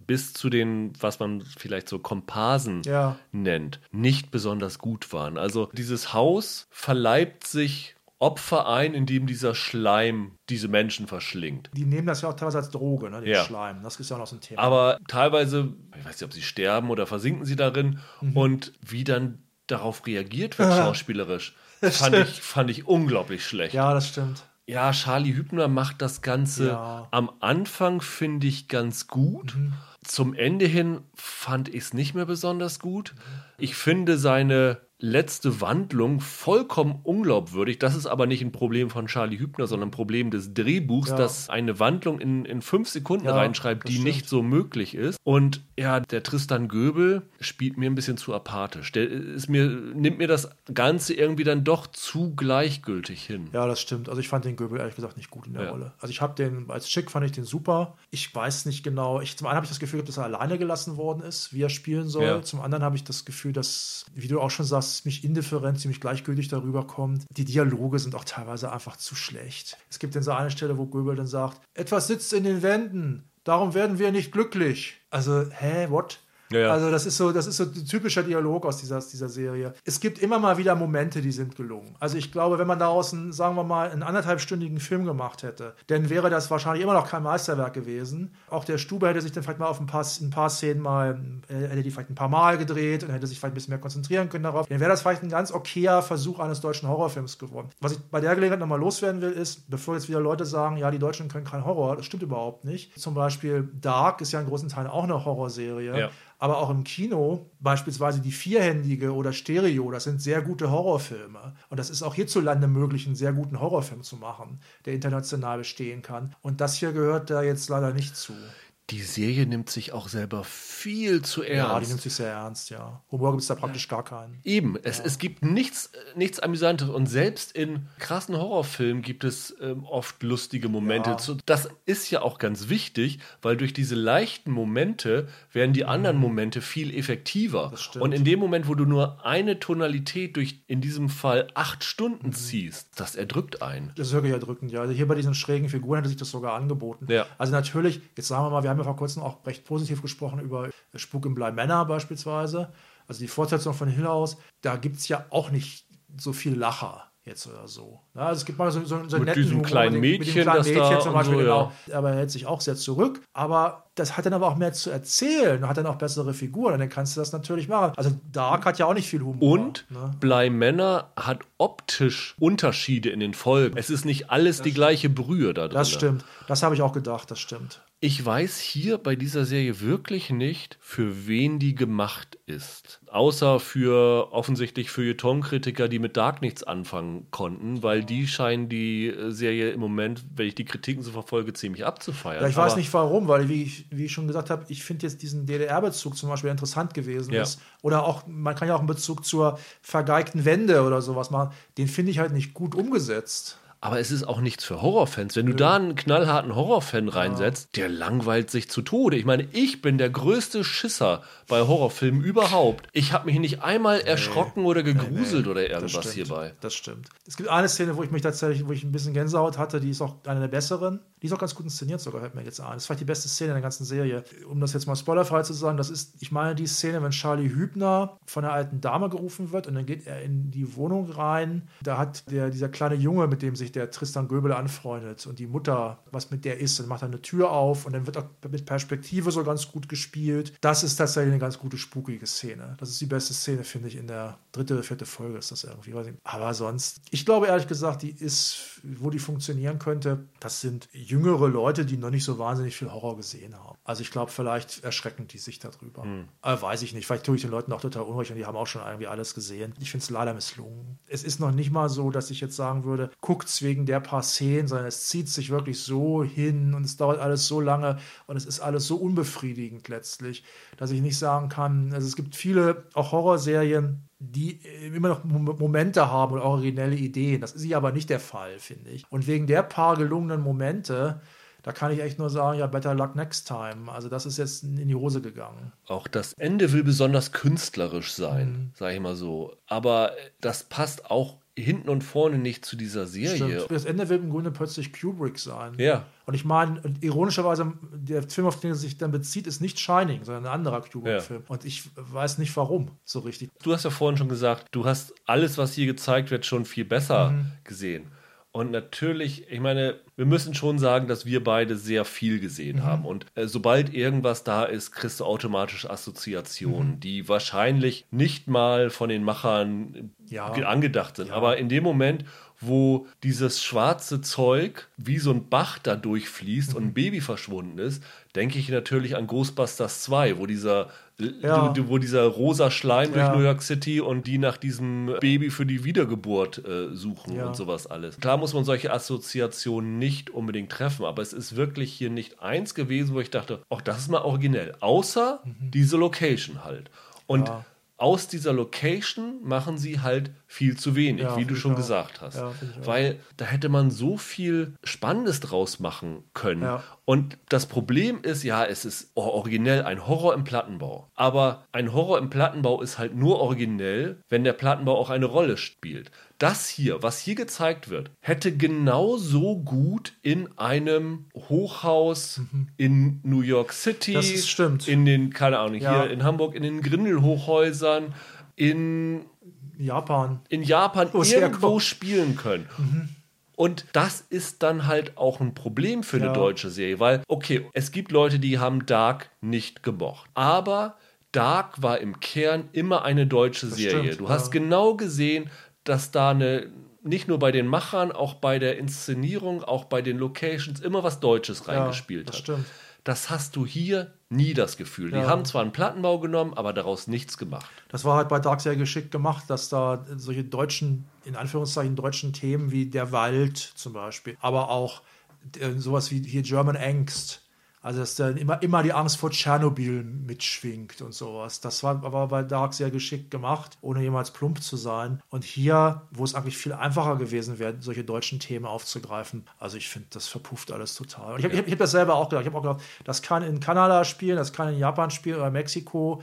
bis zu den, was man vielleicht so Komparsen Ja. nennt, nicht besonders gut waren. Also, dieses Haus verleibt sich Opfer ein, indem dieser Schleim diese Menschen verschlingt. Die nehmen das ja auch teilweise als Droge, ne, den Ja. Schleim. Das ist ja auch noch so ein Thema. Aber teilweise, ich weiß nicht, ob sie sterben oder versinken sie darin Mhm. und wie dann darauf reagiert wird, schauspielerisch, fand ich, fand ich unglaublich schlecht. ja, das stimmt. Ja, Charlie Hübner macht das Ganze Ja. am Anfang, finde ich, ganz gut. Mhm. Zum Ende hin fand ich es nicht mehr besonders gut. Ich finde seine letzte Wandlung vollkommen unglaubwürdig. Das ist aber nicht ein Problem von Charlie Hübner, sondern ein Problem des Drehbuchs, Ja. das eine Wandlung in, in fünf Sekunden Ja, reinschreibt, die stimmt. nicht so möglich ist. Und ja, der Tristan Göbel spielt mir ein bisschen zu apathisch. Der ist mir, nimmt mir das Ganze irgendwie dann doch zu gleichgültig hin. Ja, das stimmt. Also ich fand den Göbel ehrlich gesagt nicht gut in der Ja. Rolle. Also ich habe den, als Chick fand ich den super. Ich weiß nicht genau. Ich, zum einen habe ich das Gefühl, dass er alleine gelassen worden ist, wie er spielen soll. Ja. Zum anderen habe ich das Gefühl, dass, wie du auch schon sagst, ziemlich indifferent, ziemlich gleichgültig darüber kommt. Die Dialoge sind auch teilweise einfach zu schlecht. Es gibt dann so eine Stelle, wo Göbel dann sagt, etwas sitzt in den Wänden, darum werden wir nicht glücklich. Also, hä, what? Ja, ja. Also das ist so, das ist so ein typischer Dialog aus dieser, dieser Serie. Es gibt immer mal wieder Momente, die sind gelungen. Also ich glaube, wenn man daraus einen, sagen wir mal, einen anderthalbstündigen Film gemacht hätte, dann wäre das wahrscheinlich immer noch kein Meisterwerk gewesen. Auch der Stube hätte sich dann vielleicht mal auf ein paar, ein paar Szenen mal, äh, hätte die vielleicht ein paar Mal gedreht und hätte sich vielleicht ein bisschen mehr konzentrieren können darauf. Dann wäre das vielleicht ein ganz okayer Versuch eines deutschen Horrorfilms geworden. Was ich bei der Gelegenheit nochmal loswerden will, ist, bevor jetzt wieder Leute sagen, ja, die Deutschen können kein Horror, das stimmt überhaupt nicht. Zum Beispiel Dark ist ja in großen Teilen auch eine Horrorserie. Ja. Aber auch im Kino, beispielsweise die vierhändige oder Stereo, das sind sehr gute Horrorfilme. Und das ist auch hierzulande möglich, einen sehr guten Horrorfilm zu machen, der international bestehen kann. Und das hier gehört da jetzt leider nicht zu die Serie nimmt sich auch selber viel zu ernst. Ja, die nimmt sich sehr ernst, ja. Humor gibt es da praktisch gar keinen. Eben, es, ja. es gibt nichts, nichts Amüsantes und selbst in krassen Horrorfilmen gibt es ähm, oft lustige Momente. Ja. Das ist ja auch ganz wichtig, weil durch diese leichten Momente werden die anderen mhm. Momente viel effektiver. Und in dem Moment, wo du nur eine Tonalität durch, in diesem Fall acht Stunden mhm. ziehst, das erdrückt einen. Das ist wirklich erdrückend, ja. Also hier bei diesen schrägen Figuren hätte sich das sogar angeboten. Ja. Also natürlich, jetzt sagen wir mal, wir haben ja vor kurzem auch recht positiv gesprochen über Spuk im Blei Männer beispielsweise. Also die Fortsetzung von Hill House, da gibt es ja auch nicht so viel Lacher jetzt oder so. Ja, also es gibt mal so, so, so mit netten diesem kleinen Mädchen, mit kleinen Mädchen zum Beispiel, so, genau. Ja. Aber er hält sich auch sehr zurück. Aber das hat dann aber auch mehr zu erzählen, hat dann auch bessere Figuren, und dann kannst du das natürlich machen. Also Dark hat ja auch nicht viel Humor. Und ne? Blei Männer hat optisch Unterschiede in den Folgen. Es ist nicht alles das die gleiche Brühe da drin. Das stimmt. Das habe ich auch gedacht, das stimmt. Ich weiß hier bei dieser Serie wirklich nicht, für wen die gemacht ist. Außer für offensichtlich für Feuilleton-Kritiker, die mit Dark nichts anfangen konnten, weil die scheinen die Serie im Moment, wenn ich die Kritiken so verfolge, ziemlich abzufeiern. Ja, ich weiß nicht warum, weil wie ich, wie ich schon gesagt habe, ich finde jetzt diesen DDR-Bezug zum Beispiel interessant gewesen ja. ist. Oder auch, man kann ja auch einen Bezug zur vergeigten Wende oder sowas machen. Den finde ich halt nicht gut umgesetzt aber es ist auch nichts für Horrorfans. Wenn du da einen knallharten Horrorfan reinsetzt, der langweilt sich zu Tode. Ich meine, ich bin der größte Schisser bei Horrorfilmen überhaupt. Ich habe mich nicht einmal erschrocken oder gegruselt nee, nee. oder irgendwas hierbei. Das stimmt. Es gibt eine Szene, wo ich mich tatsächlich, wo ich ein bisschen Gänsehaut hatte, die ist auch eine der besseren. Die ist auch ganz gut inszeniert sogar, hört mir jetzt an. Das ist vielleicht die beste Szene in der ganzen Serie. Um das jetzt mal spoilerfrei zu sagen, das ist, ich meine, die Szene, wenn Charlie Hübner von der alten Dame gerufen wird und dann geht er in die Wohnung rein. Da hat der, dieser kleine Junge, mit dem sich der Tristan Göbel anfreundet und die Mutter, was mit der ist, dann macht er eine Tür auf und dann wird auch mit Perspektive so ganz gut gespielt. Das ist tatsächlich eine ganz gute, spukige Szene. Das ist die beste Szene, finde ich, in der dritte oder vierte Folge ist das irgendwie. Aber sonst, ich glaube ehrlich gesagt, die ist, wo die funktionieren könnte, das sind jüngere Leute, die noch nicht so wahnsinnig viel Horror gesehen haben. Also ich glaube, vielleicht erschrecken die sich darüber. Hm. Aber weiß ich nicht. Vielleicht tue ich den Leuten auch total unrecht und die haben auch schon irgendwie alles gesehen. Ich finde es leider misslungen. Es ist noch nicht mal so, dass ich jetzt sagen würde, guckt's wegen der paar Szenen, sondern es zieht sich wirklich so hin und es dauert alles so lange und es ist alles so unbefriedigend letztlich, dass ich nicht sagen kann, also es gibt viele auch Horrorserien, die immer noch Momente haben und originelle Ideen. Das ist hier aber nicht der Fall, finde ich. Und wegen der paar gelungenen Momente da kann ich echt nur sagen, ja, better luck next time. Also das ist jetzt in die Hose gegangen. Auch das Ende will besonders künstlerisch sein, mhm. sage ich mal so. Aber das passt auch hinten und vorne nicht zu dieser Serie. Stimmt. Das Ende will im Grunde plötzlich Kubrick sein. Ja. Und ich meine, ironischerweise, der Film, auf den er sich dann bezieht, ist nicht Shining, sondern ein anderer Kubrick-Film. Ja. Und ich weiß nicht warum so richtig. Du hast ja vorhin schon gesagt, du hast alles, was hier gezeigt wird, schon viel besser mhm. gesehen. Und natürlich, ich meine, wir müssen schon sagen, dass wir beide sehr viel gesehen mhm. haben. Und äh, sobald irgendwas da ist, kriegst du automatisch Assoziationen, mhm. die wahrscheinlich nicht mal von den Machern ja. angedacht sind. Ja. Aber in dem Moment, wo dieses schwarze Zeug wie so ein Bach da durchfließt mhm. und ein Baby verschwunden ist, denke ich natürlich an Ghostbusters 2, wo dieser, ja. wo dieser rosa Schleim ja. durch New York City und die nach diesem Baby für die Wiedergeburt äh, suchen ja. und sowas alles. Klar muss man solche Assoziationen nicht unbedingt treffen, aber es ist wirklich hier nicht eins gewesen, wo ich dachte, auch das ist mal originell, außer mhm. diese Location halt. Und aus dieser Location machen sie halt viel zu wenig, ja, wie du schon auch. gesagt hast. Ja, Weil da hätte man so viel Spannendes draus machen können. Ja. Und das Problem ist, ja, es ist originell ein Horror im Plattenbau. Aber ein Horror im Plattenbau ist halt nur originell, wenn der Plattenbau auch eine Rolle spielt das hier, was hier gezeigt wird, hätte genauso gut in einem Hochhaus mhm. in New York City, das ist, stimmt. in den, keine Ahnung, ja. hier in Hamburg, in den Grindelhochhäusern, in Japan, in Japan irgendwo spielen können. Mhm. Und das ist dann halt auch ein Problem für ja. eine deutsche Serie, weil, okay, es gibt Leute, die haben Dark nicht gemocht. Aber Dark war im Kern immer eine deutsche das Serie. Stimmt, du ja. hast genau gesehen, dass da eine, nicht nur bei den Machern, auch bei der Inszenierung, auch bei den Locations immer was Deutsches reingespielt ja, das hat. Stimmt. Das hast du hier nie das Gefühl. Die Ja. haben zwar einen Plattenbau genommen, aber daraus nichts gemacht. Das war halt bei Dark sehr geschickt gemacht, dass da solche deutschen, in Anführungszeichen deutschen Themen wie der Wald zum Beispiel, aber auch äh, sowas wie hier German Angst. Also dass dann immer, immer die Angst vor Tschernobyl mitschwingt und sowas. Das war aber bei Dark sehr geschickt gemacht, ohne jemals plump zu sein. Und hier, wo es eigentlich viel einfacher gewesen wäre, solche deutschen Themen aufzugreifen, also ich finde, das verpufft alles total. Und ich habe hab, hab das selber auch gedacht. Ich habe auch gedacht, das kann in Kanada spielen, das kann in Japan spielen oder Mexiko.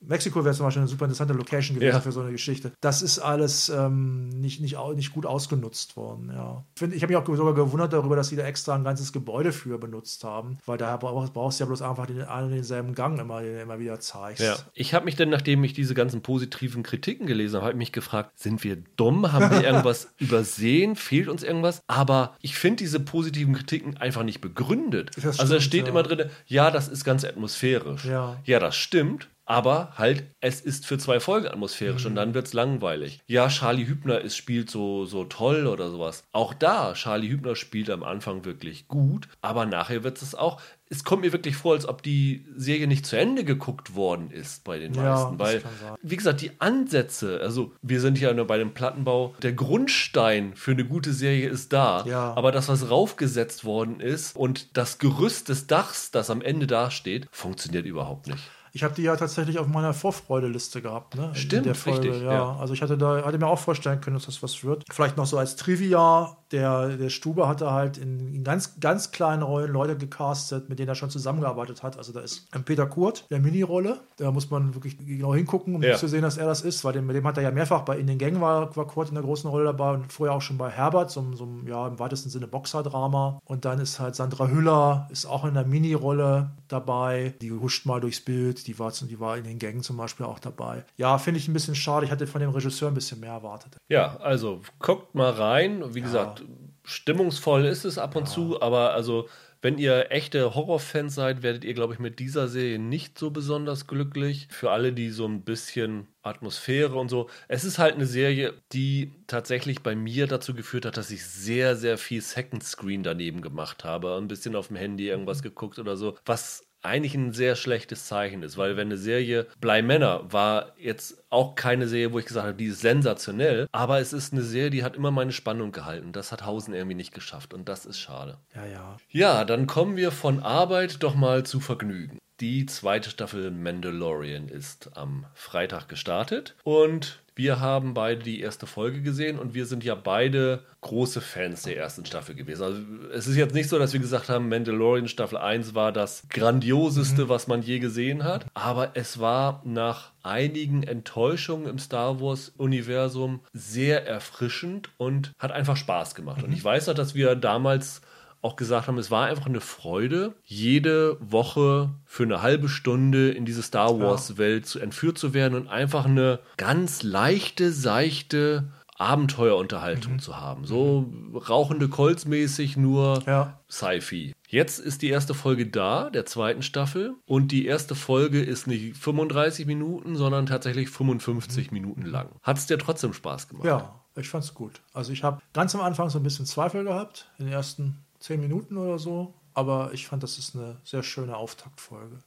Mexiko wäre zum Beispiel eine super interessante Location gewesen Ja. für so eine Geschichte. Das ist alles ähm, nicht, nicht, nicht gut ausgenutzt worden. Ja. Ich, ich habe mich auch sogar gewundert darüber, dass sie da extra ein ganzes Gebäude für benutzt haben, weil da brauchst, brauchst du ja bloß einfach den einen denselben Gang immer, den immer wieder zeigst. Ja. Ich habe mich dann, nachdem ich diese ganzen positiven Kritiken gelesen habe, habe ich mich gefragt, sind wir dumm? Haben wir irgendwas übersehen? Fehlt uns irgendwas? Aber ich finde diese positiven Kritiken einfach nicht begründet. Das also da steht ja. immer drin, ja, das ist ganz atmosphärisch. Ja. ja, das stimmt. Aber halt, es ist für zwei Folgen atmosphärisch und dann wird's langweilig. Ja, Charlie Hübner ist, spielt so, so toll oder sowas. Auch da, Charlie Hübner spielt am Anfang wirklich gut, aber nachher wird es auch. Es kommt mir wirklich vor, als ob die Serie nicht zu Ende geguckt worden ist bei den Ja, meisten. Weil, wie gesagt, die Ansätze, also wir sind ja nur bei dem Plattenbau, der Grundstein für eine gute Serie ist da. Ja. Aber das, was raufgesetzt worden ist und das Gerüst des Dachs, das am Ende dasteht, funktioniert überhaupt nicht. Ich habe die ja tatsächlich auf meiner Vorfreudeliste gehabt, ne? Stimmt, richtig, ja. ja. Also ich hatte da, hatte mir auch vorstellen können, dass das was wird. Vielleicht noch so als Trivia, der, der Stube hatte halt in, in ganz, ganz kleinen Rollen Leute gecastet, mit denen er schon zusammengearbeitet hat. Also da ist ein Peter Kurt, der Mini-Rolle. Da muss man wirklich genau hingucken, um Ja. zu sehen, dass er das ist, weil dem, mit dem hat er ja mehrfach bei In den Gängen war, war Kurt in der großen Rolle dabei und vorher auch schon bei Herbert, so, so ja, im weitesten Sinne Boxerdrama. Und dann ist halt Sandra Hüller, ist auch in der Mini-Rolle dabei. Die huscht mal durchs Bild, die war, die war in den Gängen zum Beispiel auch dabei. Ja, finde ich ein bisschen schade. Ich hatte von dem Regisseur ein bisschen mehr erwartet. Ja, also guckt mal rein. Wie gesagt, stimmungsvoll ist es ab und zu, aber also wenn ihr echte Horrorfans seid, werdet ihr, glaube ich, mit dieser Serie nicht so besonders glücklich. Für alle, die so ein bisschen Atmosphäre und so. Es ist halt eine Serie, die tatsächlich bei mir dazu geführt hat, dass ich sehr, sehr viel Second Screen daneben gemacht habe. Ein bisschen auf dem Handy irgendwas geguckt oder so. Was eigentlich ein sehr schlechtes Zeichen ist, weil wenn eine Serie Blei Männer war jetzt auch keine Serie, wo ich gesagt habe, die ist sensationell, aber es ist eine Serie, die hat immer meine Spannung gehalten. Das hat Hausen irgendwie nicht geschafft und das ist schade. Ja, ja. Ja, dann kommen wir von Arbeit doch mal zu Vergnügen. Die zweite Staffel Mandalorian ist am Freitag gestartet und wir haben beide die erste Folge gesehen und wir sind ja beide große Fans der ersten Staffel gewesen. Also es ist jetzt nicht so, dass wir gesagt haben, Mandalorian Staffel 1 war das grandioseste, was man je gesehen hat, aber es war nach einigen Enttäuschungen im Star Wars Universum sehr erfrischend und hat einfach Spaß gemacht. Und ich weiß noch, dass wir damals auch gesagt haben, es war einfach eine Freude, jede Woche für eine halbe Stunde in diese Star Wars-Welt zu entführt zu werden und einfach eine ganz leichte, seichte Abenteuerunterhaltung zu haben. So rauchende Colts mäßig, nur Ja. Sci-Fi. Jetzt ist die erste Folge da, der zweiten Staffel. Und die erste Folge ist nicht 35 Minuten, sondern tatsächlich 55 Minuten lang. Hat es dir trotzdem Spaß gemacht? Ja, ich fand's gut. Also ich habe ganz am Anfang so ein bisschen Zweifel gehabt, in den ersten zehn Minuten oder so. Aber ich fand, das ist eine sehr schöne Auftaktfolge,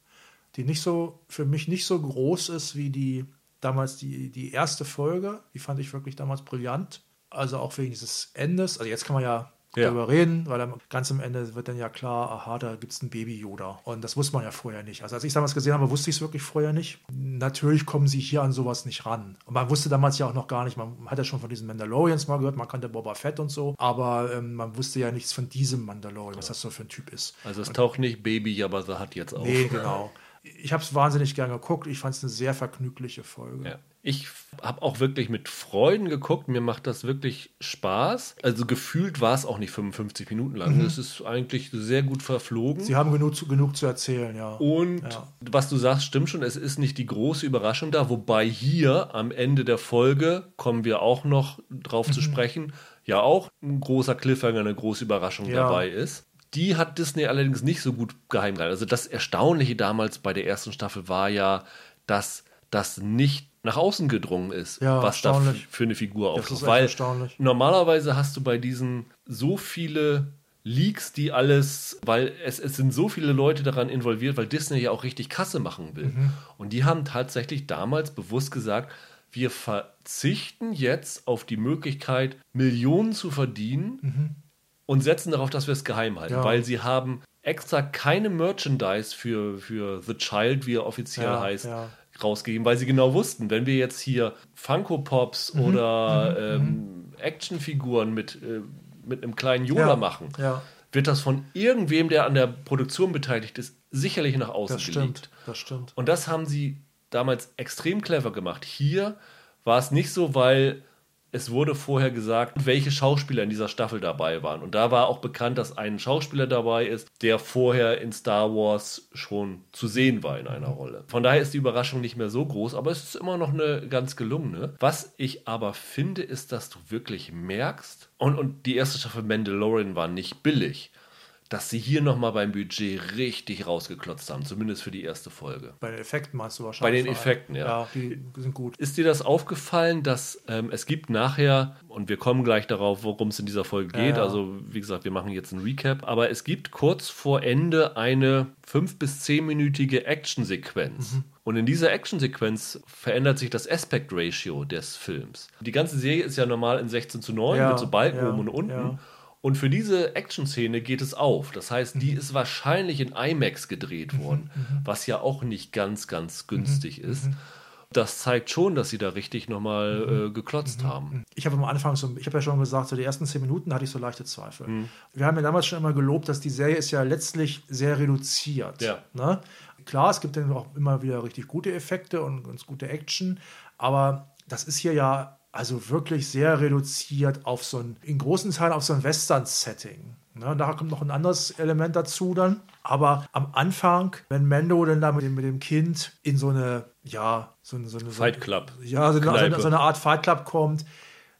die nicht so, für mich nicht so groß ist wie die damals die, die erste Folge. Die fand ich wirklich damals brillant. Also auch wegen dieses Endes. Also jetzt kann man ja, Ja. darüber reden, weil dann ganz am Ende wird dann ja klar, aha, da gibt es ein Baby-Yoda. Und das wusste man ja vorher nicht. Also als ich damals gesehen habe, wusste ich es wirklich vorher nicht. Natürlich kommen sie hier an sowas nicht ran. Und man wusste damals ja auch noch gar nicht, man hat ja schon von diesen Mandalorians mal gehört, man kannte Boba Fett und so, aber ähm, man wusste ja nichts von diesem Mandalorian, was das so für ein Typ ist. Also es taucht nicht Baby Jabba the Hutt jetzt auf. Nee, genau. Ich habe es wahnsinnig gern geguckt. Ich fand es eine sehr vergnügliche Folge. Ja. Ich habe auch wirklich mit Freuden geguckt. Mir macht das wirklich Spaß. Also gefühlt war es auch nicht 55 Minuten lang. Es ist eigentlich sehr gut verflogen. Sie haben genug zu, genug zu erzählen, ja. Und Ja. was du sagst, stimmt schon. Es ist nicht die große Überraschung da. Wobei hier am Ende der Folge kommen wir auch noch drauf Mhm. zu sprechen. Ja, auch ein großer Cliffhanger, eine große Überraschung Ja. dabei ist. Die hat Disney allerdings nicht so gut geheim gehalten. Also das Erstaunliche damals bei der ersten Staffel war ja, dass das nicht nach außen gedrungen ist, Ja, was da für eine Figur auftaucht. Weil erstaunlich. normalerweise hast du bei diesen so viele Leaks, die alles, weil es, es sind so viele Leute daran involviert, weil Disney ja auch richtig Kasse machen will. Mhm. Und die haben tatsächlich damals bewusst gesagt, wir verzichten jetzt auf die Möglichkeit, Millionen zu verdienen und setzen darauf, dass wir es geheim halten, Mhm. Ja. weil sie haben extra keine Merchandise für, für The Child, wie er offiziell Ja, heißt, ja. rausgegeben, weil sie genau wussten, wenn wir jetzt hier Funko Pops Mhm. oder ähm, Actionfiguren mit, äh, mit einem kleinen Yoda machen, wird das von irgendwem, der an der Produktion beteiligt ist, sicherlich nach außen Das gelegt. stimmt, das stimmt. Und das haben sie damals extrem clever gemacht. Hier war es nicht so, weil es wurde vorher gesagt, welche Schauspieler in dieser Staffel dabei waren. Und da war auch bekannt, dass ein Schauspieler dabei ist, der vorher in Star Wars schon zu sehen war in einer Rolle. Von daher ist die Überraschung nicht mehr so groß, aber es ist immer noch eine ganz gelungene. Was ich aber finde, ist, dass du wirklich merkst, und, und die erste Staffel Mandalorian war nicht billig, dass sie hier nochmal beim Budget richtig rausgeklotzt haben, zumindest für die erste Folge. Bei den Effekten meinst du wahrscheinlich. Bei den. Effekten, ja. Ja, die sind gut. Ist dir das aufgefallen, dass ähm, es gibt nachher, und wir kommen gleich darauf, worum es in dieser Folge geht, Ja, also wie gesagt, wir machen jetzt einen Recap, aber es gibt kurz vor Ende eine fünf- bis zehnminütige Actionsequenz. Mhm. Und in dieser Actionsequenz verändert sich das Aspect Ratio des Films. Die ganze Serie ist ja normal in 16 zu 9 Ja, mit so Balken oben und unten. Und für diese Action-Szene geht es auf. Das heißt, Mhm. die ist wahrscheinlich in IMAX gedreht worden, was ja auch nicht ganz, ganz günstig Mhm, ist. Das zeigt schon, dass sie da richtig nochmal Mhm. äh, geklotzt haben. Ich habe am Anfang so, ich habe ja schon gesagt, so die ersten zehn Minuten hatte ich so leichte Zweifel. Mhm. Wir haben ja damals schon immer gelobt, dass die Serie ist ja letztlich sehr reduziert. Ja. Ne? Klar, es gibt dann auch immer wieder richtig gute Effekte und ganz gute Action, aber das ist hier ja also wirklich sehr reduziert auf so ein, in großen Teilen auf so ein Western-Setting. Ne? Da kommt noch ein anderes Element dazu dann. Aber am Anfang, wenn Mendo dann da mit dem, mit dem Kind in so eine, ja, so eine, so eine Fight Club. ja, so eine, so eine, Art Fight Club kommt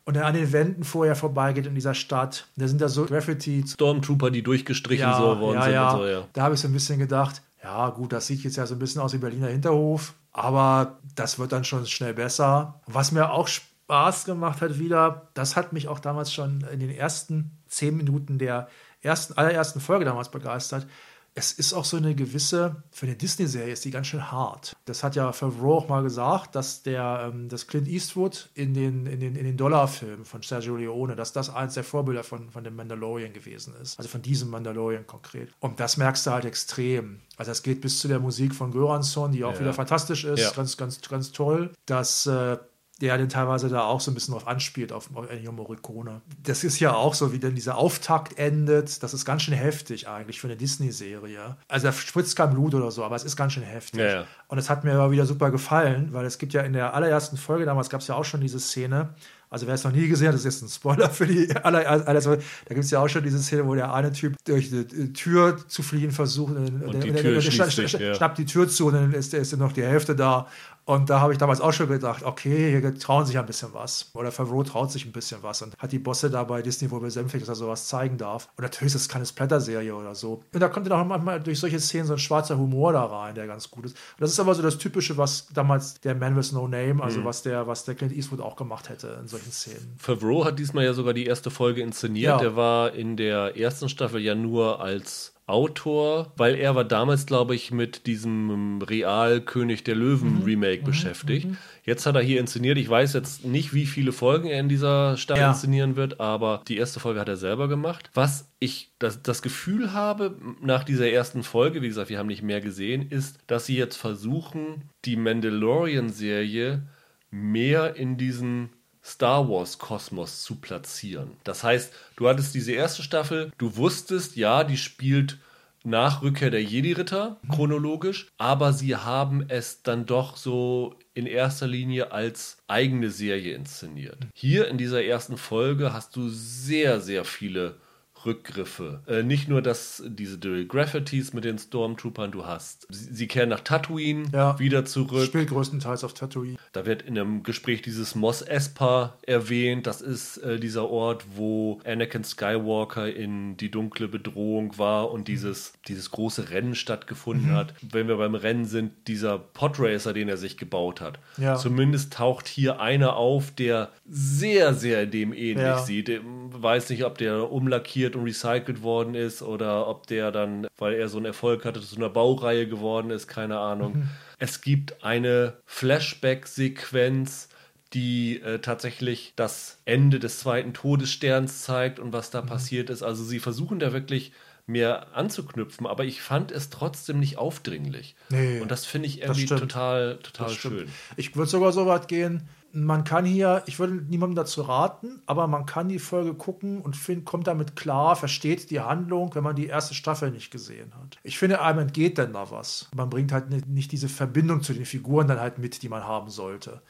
und er an den Wänden vorher vorbeigeht in dieser Stadt. Da sind da so Graffiti. Stormtrooper, die durchgestrichen so worden ja, sind ja. und so, ja. Da habe ich so ein bisschen gedacht, ja gut, das sieht jetzt ja so ein bisschen aus wie Berliner Hinterhof, aber das wird dann schon schnell besser. Was mir auch Spaß gemacht hat wieder, das hat mich auch damals schon in den ersten zehn Minuten der ersten, allerersten Folge damals begeistert. Es ist auch so eine gewisse, für eine Disney-Serie ist die ganz schön hart. Das hat ja Favreau auch mal gesagt, dass der, ähm, dass Clint Eastwood in den, in den, in den Dollarfilmen von Sergio Leone, dass das eins der Vorbilder von, von dem Mandalorian gewesen ist. Also von diesem Mandalorian konkret. Und das merkst du halt extrem. Also es geht bis zu der Musik von Göransson, die auch Ja. wieder fantastisch ist, Ja. ganz, ganz, ganz toll. Dass äh, der den teilweise da auch so ein bisschen drauf anspielt, auf Ennio Morricone. Das ist ja auch so, wie denn dieser Auftakt endet. Das ist ganz schön heftig eigentlich für eine Disney-Serie. Also da spritzt kein Blut oder so, aber es ist ganz schön heftig. Ja, ja. Und es hat mir aber wieder super gefallen, weil es gibt ja in der allerersten Folge, damals gab es ja auch schon diese Szene, also wer es noch nie gesehen hat, das ist jetzt ein Spoiler für die aller, aller da gibt es ja auch schon diese Szene, wo der eine Typ durch die Tür zu fliehen versucht und, Und die der, Tür der, schließt schna- sich, schna- ja. schnappt die Tür zu und dann ist, ist noch die Hälfte da. Und da habe ich damals auch schon gedacht, okay, hier trauen sich ein bisschen was. Oder Favreau traut sich ein bisschen was und hat die Bosse da bei Disney wohl besänftigt, dass er sowas zeigen darf. Und natürlich ist es keine Splatter-Serie oder so. Und da kommt dann auch manchmal durch solche Szenen so ein schwarzer Humor da rein, der ganz gut ist. Und das ist aber so das Typische, was damals der Man with No Name, Mhm. also was, der, was der Clint Eastwood auch gemacht hätte in solchen Szenen. Favreau hat diesmal ja sogar die erste Folge inszeniert. Ja. Der war in der ersten Staffel ja nur als Autor, weil er war damals, glaube ich, mit diesem Real König der Löwen Remake beschäftigt. Jetzt hat er hier inszeniert. Ich weiß jetzt nicht, wie viele Folgen er in dieser Staffel Ja. inszenieren wird, aber die erste Folge hat er selber gemacht. Was ich das, das Gefühl habe nach dieser ersten Folge, wie gesagt, wir haben nicht mehr gesehen, ist, dass sie jetzt versuchen, die Mandalorian-Serie mehr in diesen Star Wars Kosmos zu platzieren. Das heißt, du hattest diese erste Staffel, du wusstest, ja, die spielt nach Rückkehr der Jedi-Ritter chronologisch, aber sie haben es dann doch so in erster Linie als eigene Serie inszeniert. Hier in dieser ersten Folge hast du sehr, sehr viele Rückgriffe. Äh, nicht nur dass diese die Graffitis mit den Stormtroopern, du hast. Sie, sie kehren nach Tatooine Ja. wieder zurück. Spielt größtenteils auf Tatooine. Da wird in einem Gespräch dieses Mos Espa erwähnt. Das ist äh, dieser Ort, wo Anakin Skywalker in die dunkle Bedrohung war und dieses, dieses große Rennen stattgefunden hat. Wenn wir beim Rennen sind, dieser Podracer, den er sich gebaut hat. Ja. Zumindest taucht hier einer auf, der sehr, sehr dem ähnlich Ja. sieht. Ich weiß nicht, ob der umlackiert passiert und recycelt worden ist oder ob der dann, weil er so einen Erfolg hatte, zu einer Baureihe geworden ist, keine Ahnung. Mhm. Es gibt eine Flashback-Sequenz, die äh, tatsächlich das Ende des zweiten Todessterns zeigt und was da mhm. passiert ist. Also sie versuchen da wirklich mehr anzuknüpfen, aber ich fand es trotzdem nicht aufdringlich. Nee, und das finde ich irgendwie total, total schön. Ich würde sogar so weit gehen, man kann hier, ich würde niemandem dazu raten, aber man kann die Folge gucken und find, kommt damit klar, versteht die Handlung, wenn man die erste Staffel nicht gesehen hat. Ich finde, einem entgeht denn da was. Man bringt halt nicht diese Verbindung zu den Figuren dann halt mit, die man haben sollte.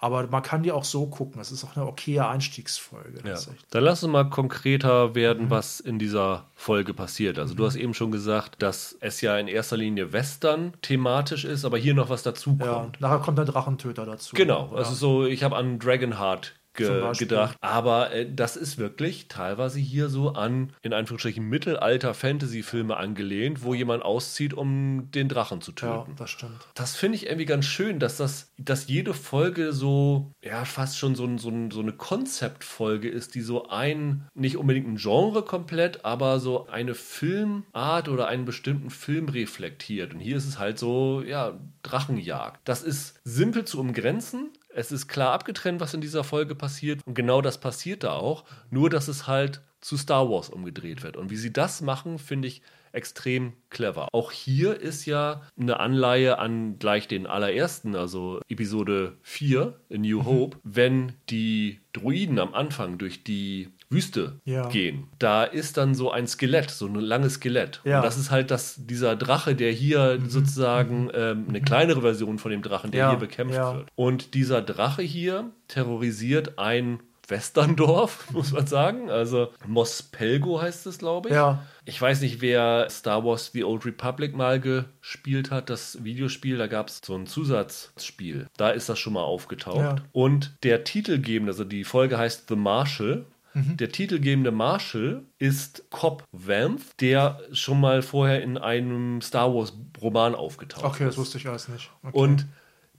Aber man kann die auch so gucken. Das ist auch eine okaye Einstiegsfolge. Ja. Dann lass uns mal konkreter werden, mhm. was in dieser Folge passiert. Also, mhm. du hast eben schon gesagt, dass es ja in erster Linie Western thematisch ist, aber hier noch was dazu kommt. Ja, nachher kommt der Drachentöter dazu. Genau. Also, so, ich habe an Dragonheart ge gedacht. Aber äh, das ist wirklich teilweise hier so an, in Anführungsstrichen, Mittelalter-Fantasy-Filme angelehnt, wo jemand auszieht, um den Drachen zu töten. Ja, das stimmt. Das finde ich irgendwie ganz schön, dass das, dass jede Folge so, ja, fast schon so, so, so eine Konzeptfolge ist, die so ein, nicht unbedingt ein Genre komplett, aber so eine Filmart oder einen bestimmten Film reflektiert. Und hier ist es halt so, ja, Drachenjagd. Das ist simpel zu umgrenzen, es ist klar abgetrennt, was in dieser Folge passiert. Und genau das passiert da auch. Nur, dass es halt zu Star Wars umgedreht wird. Und wie sie das machen, finde ich extrem clever. Auch hier ist ja eine Anleihe an gleich den allerersten, also Episode 4 in New mhm. Hope, wenn die Druiden am Anfang durch die Wüste ja. gehen. Da ist dann so ein Skelett, so ein langes Skelett. Ja. Und das ist halt das, dieser Drache, der hier mhm. sozusagen ähm, eine kleinere Version von dem Drachen, der ja. hier bekämpft wird. Und dieser Drache hier terrorisiert ein Westerndorf, muss man sagen. Also Mospelgo heißt es, glaube ich. Ja. Ich weiß nicht, wer Star Wars The Old Republic mal gespielt hat, das Videospiel. Da gab es so ein Zusatzspiel. Da ist das schon mal aufgetaucht. Ja. Und der Titelgebende, also die Folge heißt The Marshall. Mhm. Der titelgebende Marshall ist Cobb Vanth, der schon mal vorher in einem Star Wars Roman aufgetaucht ist. Okay, das wusste ich alles nicht. Okay. Und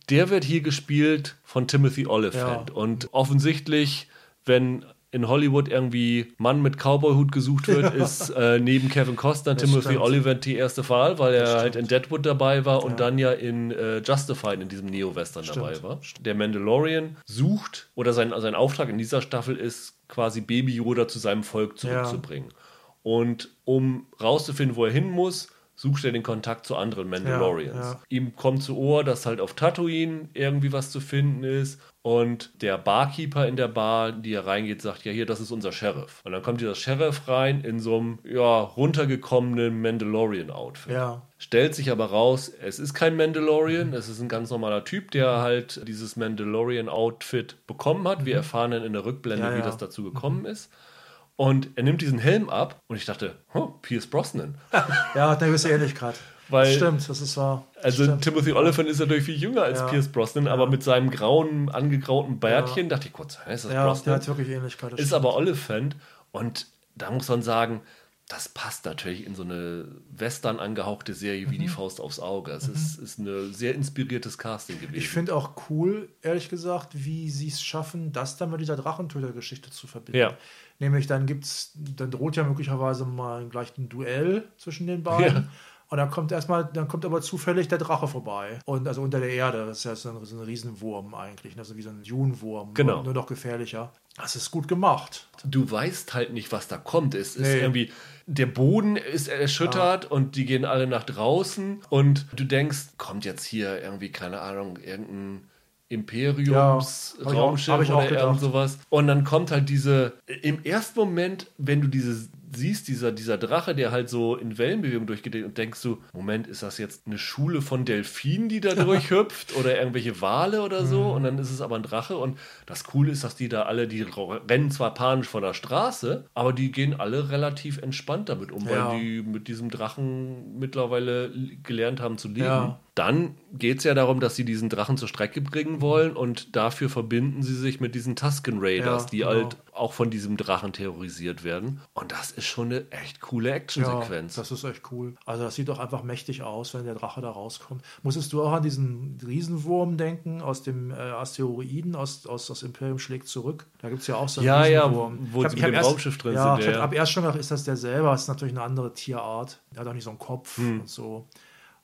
der wird hier gespielt von Timothy Oliphant. Ja. Und offensichtlich wenn in Hollywood irgendwie Mann mit Cowboy-Hut gesucht wird, ja. ist äh, neben Kevin Costner das Timothy stimmt. Oliphant die erste Wahl, weil er halt in Deadwood dabei war und ja. dann ja in äh, Justified in diesem Neo-Western dabei war. Der Mandalorian sucht, oder sein, sein Auftrag in dieser Staffel ist, quasi Baby Yoda zu seinem Volk zurückzubringen. Ja. Und um rauszufinden, wo er hin muss, sucht er den Kontakt zu anderen Mandalorians. Ja, ja. Ihm kommt zu Ohr, dass halt auf Tatooine irgendwie was zu finden ist. Und der Barkeeper in der Bar, die er reingeht, sagt, ja hier, das ist unser Sheriff. Und dann kommt dieser Sheriff rein in so einem, ja, runtergekommenen Mandalorian-Outfit. Ja. Stellt sich aber raus, es ist kein Mandalorian, mhm. es ist ein ganz normaler Typ, der halt dieses Mandalorian-Outfit bekommen hat. Wir mhm. erfahren dann in der Rückblende, ja, wie das dazu gekommen mhm. ist. Und er nimmt diesen Helm ab und ich dachte, oh, Pierce Brosnan. ja, eine gewisse Ähnlichkeit. Weil, das stimmt, das ist wahr. also stimmt. Timothy Oliphant ist natürlich viel jünger als ja. Pierce Brosnan, ja. aber mit seinem grauen, angegrauten Bärtchen ja. dachte ich kurz, ist das ja, Brosnan? Der hat wirklich Ähnlichkeit. Ist stimmt. aber Oliphant und da muss man sagen, das passt natürlich in so eine Western angehauchte Serie wie mhm. die Faust aufs Auge. Es mhm. ist, ist ein sehr inspiriertes Casting gewesen. Ich finde auch cool, ehrlich gesagt, wie sie es schaffen, das dann mit dieser Drachentöter-Geschichte zu verbinden. Ja. Nämlich dann gibt's, dann droht ja möglicherweise mal gleich ein Duell zwischen den beiden. Ja. Und dann kommt erstmal, dann kommt aber zufällig der Drache vorbei. Und also unter der Erde, das ist ja so ein, so ein Riesenwurm eigentlich, also wie so ein Junenwurm, genau. nur, noch gefährlicher. Das ist gut gemacht. Du weißt halt nicht, was da kommt. Es ist nee. irgendwie, der Boden ist erschüttert ja. und die gehen alle nach draußen und du denkst, kommt jetzt hier irgendwie, keine Ahnung, irgendein Imperiums ja, Raumschiff oder irgend sowas. Und dann kommt halt diese, im ersten Moment, wenn du diese siehst, dieser, dieser Drache, der halt so in Wellenbewegung durchgeht und denkst du, Moment, ist das jetzt eine Schule von Delfinen, die da durchhüpft oder irgendwelche Wale oder so? Mhm. Und dann ist es aber ein Drache und das Coole ist, dass die da alle, die rennen zwar panisch von der Straße, aber die gehen alle relativ entspannt damit um, ja. weil die mit diesem Drachen mittlerweile gelernt haben zu leben. Ja dann geht es ja darum, dass sie diesen Drachen zur Strecke bringen wollen und dafür verbinden sie sich mit diesen Tusken Raiders, Ja, die genau. halt auch von diesem Drachen terrorisiert werden. Und das ist schon eine echt coole Actionsequenz. Ja, das ist echt cool. Also das sieht doch einfach mächtig aus, wenn der Drache da rauskommt. Musstest du auch an diesen Riesenwurm denken aus dem äh, Asteroiden, aus, aus das Imperium schlägt zurück? Da gibt es ja auch so einen Ja, ja, Riesenwurm. wo Ich hab- sie ich mit dem Raumschiff drin ja, sind, Ich ja, hab, ja. ab erst schon gedacht, ist das derselbe? Das ist natürlich eine andere Tierart. Der hat auch nicht so einen Kopf Hm. und so.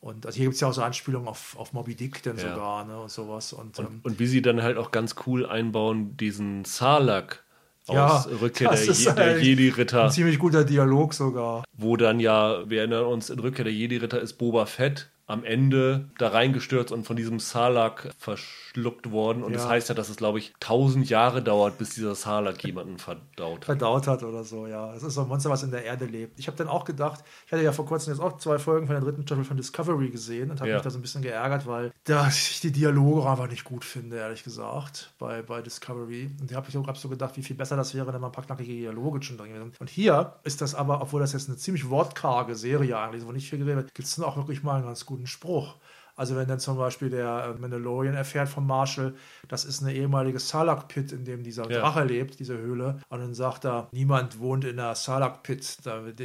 Und also hier gibt es ja auch so Anspielungen auf, auf Moby Dick denn Ja. sogar ne, und sowas. Und, ähm, Und wie sie dann halt auch ganz cool einbauen, diesen Sarlacc Ja, aus Rückkehr der, Je der Jedi-Ritter, ein ziemlich guter Dialog sogar. wo dann ja, wir erinnern uns, in Rückkehr der Jedi-Ritter ist Boba Fett am Ende da reingestürzt und von diesem Sarlacc verschluckt worden. Und das Ja. heißt ja, dass es, glaube ich, tausend Jahre dauert, bis dieser Sarlacc jemanden verdaut hat. verdaut hat oder so, ja. Es ist so ein Monster, was in der Erde lebt. Ich habe dann auch gedacht, ich hatte ja vor kurzem jetzt auch zwei Folgen von der dritten Staffel von Discovery gesehen und habe Ja. mich da so ein bisschen geärgert, weil da ich die Dialoge einfach nicht gut finde, ehrlich gesagt, bei, bei Discovery. Und da habe ich so, hab so gedacht, wie viel besser das wäre, wenn man ein paar knackige Dialoge schon drin wären. Und hier ist das aber, obwohl das jetzt eine ziemlich wortkarge Serie eigentlich ist, wo nicht viel geredet wird, gibt es dann auch wirklich mal einen ganz guten Spruch. Also wenn dann zum Beispiel der äh, Mandalorian erfährt vom Marshall, das ist eine ehemalige Salak-Pit, in dem dieser Ja. Drache lebt, diese Höhle. Und dann sagt er, niemand wohnt in der Salak-Pit.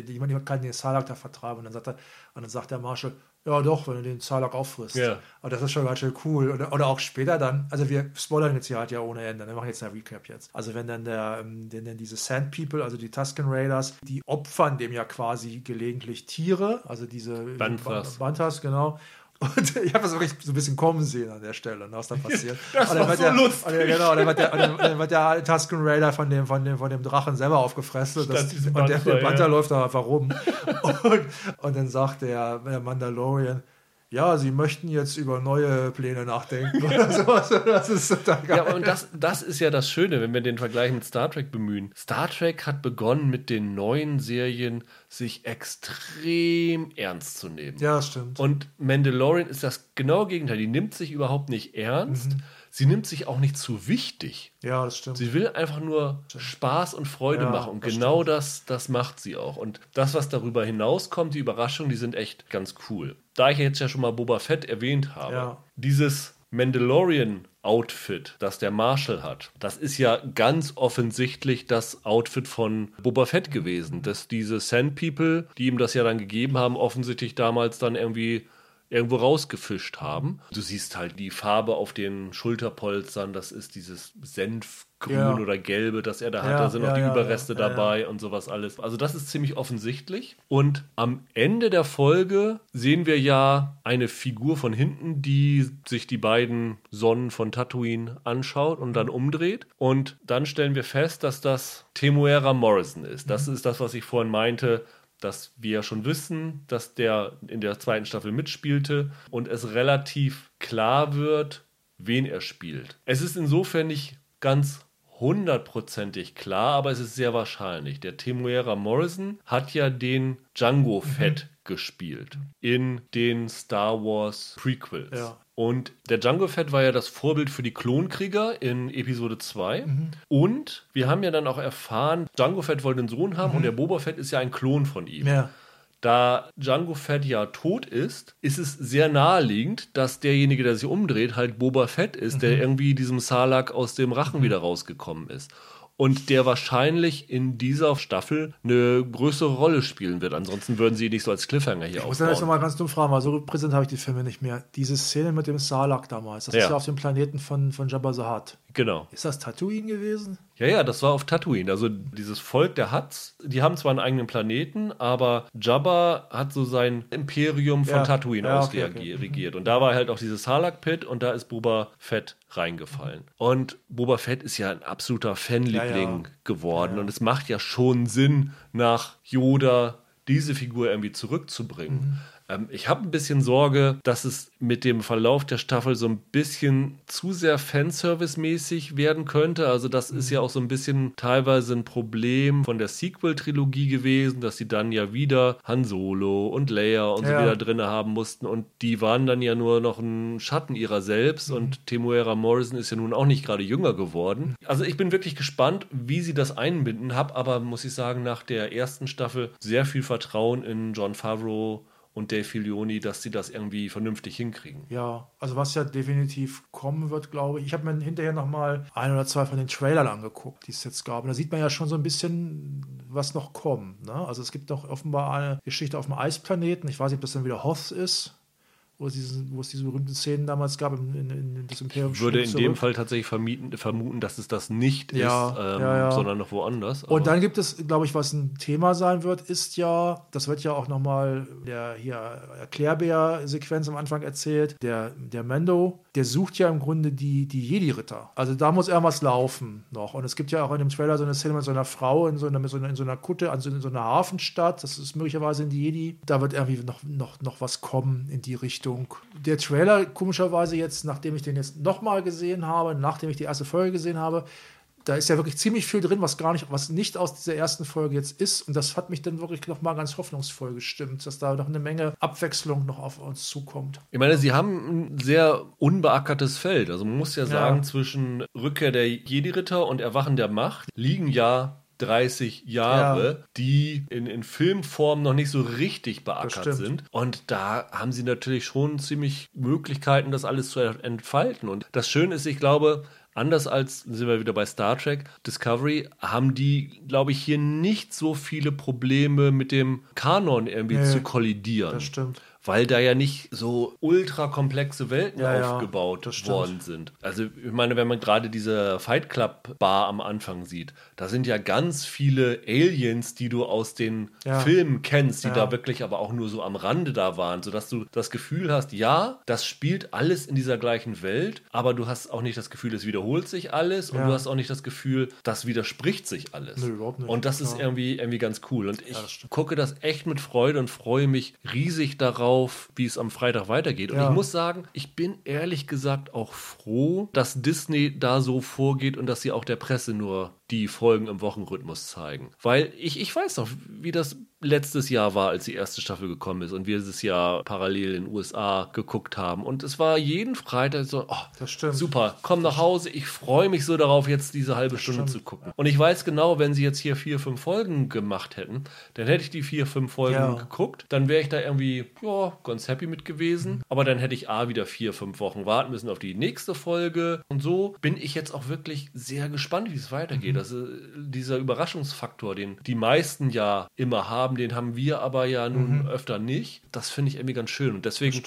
Niemand kann den Salak da vertreiben. Und dann sagt er, und dann sagt der Marshall, ja doch, wenn du den Salak auffrisst. Ja. Und das ist schon ganz schön cool. Oder, oder auch später dann, also wir spoilern jetzt hier halt ja ohne Ende. Wir machen jetzt eine Recap jetzt. Also wenn dann der, ähm, denn, denn diese Sand People, also die Tusken Raiders, die opfern dem ja quasi gelegentlich Tiere, also diese Banthas. Banthas, genau. Und ich habe das wirklich so ein bisschen kommen sehen an der Stelle, ne, was da passiert. Das Und dann war wird so der, lustig. Und dann, genau, dann wird der, dann, wird der Tusken Raider von dem, von dem, von dem Drachen selber aufgefressen. Und, das, und der, der Panther ja. läuft da einfach rum. Und, und dann sagt der, der Mandalorian, ja, sie möchten jetzt über neue Pläne nachdenken oder sowas. Das ist total geil. Ja, und das, das ist ja das Schöne, wenn wir den Vergleich mit Star Trek bemühen. Star Trek hat begonnen mit den neuen Serien, sich extrem ernst zu nehmen. Ja, das stimmt. Und Mandalorian ist das genaue Gegenteil. Die nimmt sich überhaupt nicht ernst. Mhm. Sie nimmt sich auch nicht zu wichtig. ja, das stimmt. Sie will einfach nur Spaß und Freude Ja, machen. Und das genau das, das macht sie auch. Und das, was darüber hinauskommt, die Überraschungen, die sind echt ganz cool. Da ich jetzt ja schon mal Boba Fett erwähnt habe, Ja. dieses Mandalorian-Outfit, das der Marshall hat, das ist ja ganz offensichtlich das Outfit von Boba Fett gewesen. Dass diese Sand People, die ihm das ja dann gegeben haben, offensichtlich damals dann irgendwie irgendwo rausgefischt haben. Du siehst halt die Farbe auf den Schulterpolstern, das ist dieses Senfgrün Ja. oder Gelbe, das er da hat. Ja, da sind noch ja, die ja, Überreste dabei und sowas alles. Also das ist ziemlich offensichtlich. Und am Ende der Folge sehen wir ja eine Figur von hinten, die sich die beiden Sonnen von Tatooine anschaut und dann umdreht. Und dann stellen wir fest, dass das Temuera Morrison ist. Das ist das, was ich vorhin meinte dass wir schon wissen, dass der in der zweiten Staffel mitspielte und es relativ klar wird, wen er spielt. Es ist insofern nicht ganz hundertprozentig klar, aber es ist sehr wahrscheinlich. Der Temuera Morrison hat ja den Django Fett gespielt in den Star Wars Prequels. Ja. Und der Django Fett war ja das Vorbild für die Klonkrieger in Episode 2. Mhm. Und wir haben ja dann auch erfahren, Django Fett wollte einen Sohn haben und der Boba Fett ist ja ein Klon von ihm. Mhm. ja. Da Django Fett ja tot ist, ist es sehr naheliegend, dass derjenige, der sich umdreht, halt Boba Fett ist, der irgendwie diesem Salak aus dem Rachen wieder rausgekommen ist. Und der wahrscheinlich in dieser Staffel eine größere Rolle spielen wird. Ansonsten würden sie nicht so als Cliffhanger hier Ich muss dann jetzt aufbauen. nochmal ganz dumm fragen, weil so präsent habe ich die Filme nicht mehr. Diese Szene mit dem Salak damals, das Ja. ist ja auf dem Planeten von, von Jabba Hutt. Genau. Ist das Tatooine gewesen? Ja, ja, das war auf Tatooine. Also dieses Volk der Huts, die haben zwar einen eigenen Planeten, aber Jabba hat so sein Imperium von Ja. Tatooine Ja, aus okay, okay. regiert. Und da war halt auch dieses Salak Pit und da ist Boba Fett reingefallen. Und Boba Fett ist ja ein absoluter Fanliebling Ja, geworden. Und es macht ja schon Sinn, nach Yoda diese Figur irgendwie zurückzubringen. Ähm, ich habe ein bisschen Sorge, dass es mit dem Verlauf der Staffel so ein bisschen zu sehr Fanservice-mäßig werden könnte. Also das ist ja auch so ein bisschen teilweise ein Problem von der Sequel-Trilogie gewesen, dass sie dann ja wieder Han Solo und Leia und so Ja. wieder drin haben mussten und die waren dann ja nur noch ein Schatten ihrer selbst und Temuera Morrison ist ja nun auch nicht gerade jünger geworden. Also ich bin wirklich gespannt, wie sie das einbinden, habe aber, muss ich sagen, nach der ersten Staffel sehr viel Vertrauen in John Favreau und Dave Filioni, dass sie das irgendwie vernünftig hinkriegen. Ja, also was ja definitiv kommen wird, glaube ich. Ich habe mir hinterher noch mal ein oder zwei von den Trailern angeguckt, die es jetzt gab. Und da sieht man ja schon so ein bisschen, was noch kommt. Ne? Also es gibt doch offenbar eine Geschichte auf dem Eisplaneten. Ich weiß nicht, ob das dann wieder Hoth ist wo es, diese, wo es diese berühmten Szenen damals gab in, in, in das Imperium. Ich würde in zurück. dem Fall tatsächlich vermieten, vermuten, dass es das nicht ja, ist, ähm, ja, ja. sondern noch woanders. Und dann gibt es, glaube ich, was ein Thema sein wird, ist ja, das wird ja auch nochmal der hier Erklärbär-Sequenz am Anfang erzählt, der, der Mendo, der sucht ja im Grunde die, die Jedi-Ritter. Also da muss irgendwas laufen noch. Und es gibt ja auch in dem Trailer so eine Szene mit so einer Frau in so einer, so einer, in so einer Kutte, also in so einer Hafenstadt, das ist möglicherweise in die Jedi. Da wird irgendwie noch, noch, noch was kommen in die Richtung. Richtung. Der Trailer, komischerweise jetzt, nachdem ich den jetzt nochmal gesehen habe, nachdem ich die erste Folge gesehen habe, da ist ja wirklich ziemlich viel drin, was gar nicht, was nicht aus dieser ersten Folge jetzt ist. Und das hat mich dann wirklich nochmal ganz hoffnungsvoll gestimmt, dass da noch eine Menge Abwechslung noch auf uns zukommt. Ich meine, sie haben ein sehr unbeackertes Feld. Also man muss ja sagen, ja. zwischen Rückkehr der Jedi-Ritter und Erwachen der Macht liegen ja 30 Jahre, ja. die in, in Filmform noch nicht so richtig beackert sind. Und da haben sie natürlich schon ziemlich Möglichkeiten, das alles zu entfalten. Und das Schöne ist, ich glaube, anders als, sind wir wieder bei Star Trek, Discovery, haben die, glaube ich, hier nicht so viele Probleme mit dem Kanon irgendwie nee, zu kollidieren. Das stimmt weil da ja nicht so ultra komplexe Welten ja, aufgebaut ja, worden sind. Also ich meine, wenn man gerade diese Fight Club Bar am Anfang sieht, da sind ja ganz viele Aliens, die du aus den ja. Filmen kennst, die da wirklich aber auch nur so am Rande da waren, sodass du das Gefühl hast, ja, das spielt alles in dieser gleichen Welt, aber du hast auch nicht das Gefühl, es wiederholt sich alles und du hast auch nicht das Gefühl, das widerspricht sich alles. Nee, überhaupt nicht. Und das ist irgendwie, irgendwie ganz cool. Und ich gucke das echt mit Freude und freue mich riesig darauf, drauf, wie es am Freitag weitergeht. Und ja. ich muss sagen, ich bin ehrlich gesagt auch froh, dass Disney da so vorgeht und dass sie auch der Presse nur die Folgen im Wochenrhythmus zeigen. Weil ich, ich weiß noch, wie das letztes Jahr war, als die erste Staffel gekommen ist und wir dieses Jahr parallel in den USA geguckt haben. Und es war jeden Freitag so, oh, das stimmt. super, komm nach Hause, ich freue mich so darauf, jetzt diese halbe das Stunde stimmt. zu gucken. Und ich weiß genau, wenn sie jetzt hier vier, fünf Folgen gemacht hätten, dann hätte ich die vier, fünf Folgen ja. geguckt, dann wäre ich da irgendwie, ja, ganz happy mit gewesen. Mhm. Aber dann hätte ich A, wieder vier, fünf Wochen warten müssen auf die nächste Folge. Und so bin ich jetzt auch wirklich sehr gespannt, wie es weitergeht. Mhm. Also dieser Überraschungsfaktor, den die meisten ja immer haben, den haben wir aber ja nun mhm. öfter nicht. Das finde ich irgendwie ganz schön. Und deswegen,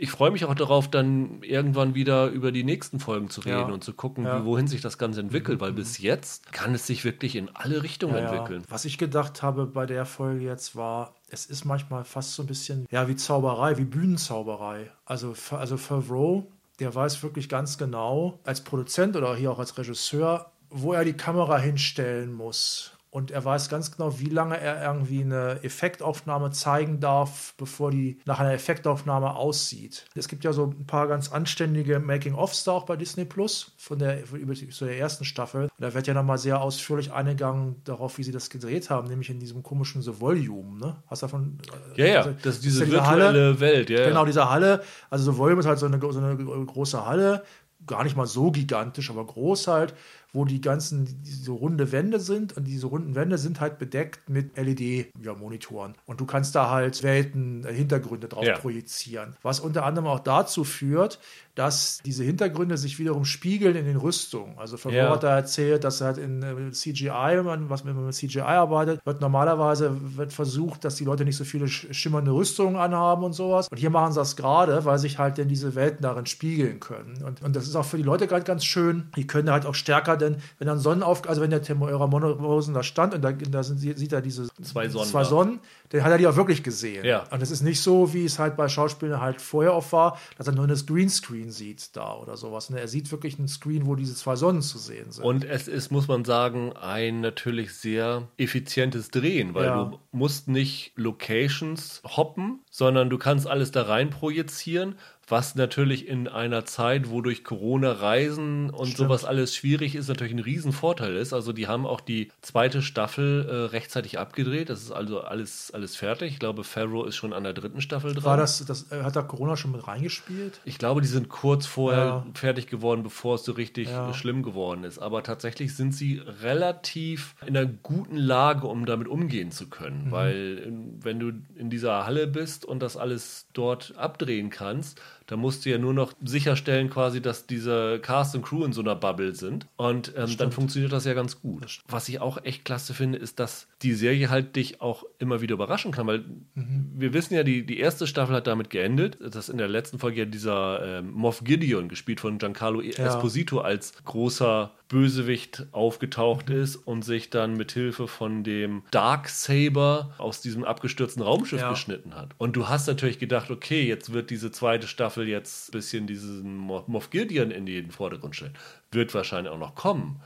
ich freue mich auch darauf, dann irgendwann wieder über die nächsten Folgen zu reden ja. und zu gucken, ja. wie, wohin sich das Ganze entwickelt, mhm. weil bis jetzt kann es sich wirklich in alle Richtungen ja, entwickeln. Was ich gedacht habe bei der Folge jetzt war, es ist manchmal fast so ein bisschen, ja, wie Zauberei, wie Bühnenzauberei. Also, also Favreau, der weiß wirklich ganz genau, als Produzent oder hier auch als Regisseur, wo er die Kamera hinstellen muss und er weiß ganz genau, wie lange er irgendwie eine Effektaufnahme zeigen darf, bevor die nach einer Effektaufnahme aussieht. Es gibt ja so ein paar ganz anständige Making-ofs da auch bei Disney Plus von der, über die, zu der ersten Staffel. Und da wird ja nochmal sehr ausführlich eingegangen darauf, wie sie das gedreht haben, nämlich in diesem komischen The Volume. Ne? Hast du davon? Ja, ja, also, das ist diese ist ja virtuelle Halle, Welt. Ja, genau, diese Halle. Also The Volume ist halt so eine, so eine große Halle, gar nicht mal so gigantisch, aber groß halt wo die ganzen diese runde Wände sind und diese runden Wände sind halt bedeckt mit LED-Monitoren. Ja, und du kannst da halt Welten, äh, Hintergründe drauf ja. projizieren. Was unter anderem auch dazu führt, dass diese Hintergründe sich wiederum spiegeln in den Rüstungen. Also Favreau ja. hat da erzählt, dass halt in äh, CGI, was wenn man mit CGI arbeitet, wird normalerweise wird versucht, dass die Leute nicht so viele schimmernde Rüstungen anhaben und sowas. Und hier machen sie das gerade, weil sich halt denn diese Welten darin spiegeln können. Und, und das ist auch für die Leute gerade ganz schön. Die können halt auch stärker denn, wenn dann Sonnenauf, also wenn der Temuera Monosen da stand und da, da sind, sieht er diese zwei Sonnen, zwei Sonnen dann hat er die auch wirklich gesehen. Ja. Und es ist nicht so, wie es halt bei Schauspielern halt vorher oft war, dass er nur das Greenscreen sieht da oder sowas. Ne? Er sieht wirklich einen Screen, wo diese zwei Sonnen zu sehen sind. Und es ist, muss man sagen, ein natürlich sehr effizientes Drehen, weil ja. du musst nicht Locations hoppen, sondern du kannst alles da rein projizieren was natürlich in einer Zeit, wo durch Corona Reisen und Stimmt. sowas alles schwierig ist, natürlich ein Riesenvorteil ist. Also die haben auch die zweite Staffel äh, rechtzeitig abgedreht. Das ist also alles, alles fertig. Ich glaube, Pharaoh ist schon an der dritten Staffel dran. War das, das äh, hat da Corona schon mit reingespielt? Ich glaube, die sind kurz vorher ja. fertig geworden, bevor es so richtig ja. schlimm geworden ist. Aber tatsächlich sind sie relativ in einer guten Lage, um damit umgehen zu können. Mhm. Weil wenn du in dieser Halle bist und das alles dort abdrehen kannst, dann musst du ja nur noch sicherstellen, quasi, dass diese Cast und Crew in so einer Bubble sind. Und ähm, dann funktioniert das ja ganz gut. Was ich auch echt klasse finde, ist, dass die Serie halt dich auch immer wieder überraschen kann, weil mhm. wir wissen ja, die, die erste Staffel hat damit geendet, dass in der letzten Folge ja dieser ähm, Moff Gideon, gespielt von Giancarlo ja. Esposito, als großer Bösewicht aufgetaucht ist und sich dann mit Hilfe von dem Dark Saber aus diesem abgestürzten Raumschiff ja. geschnitten hat. Und du hast natürlich gedacht, okay, jetzt wird diese zweite Staffel jetzt ein bisschen diesen Moff Gideon in den Vordergrund stellen. Wird wahrscheinlich auch noch kommen.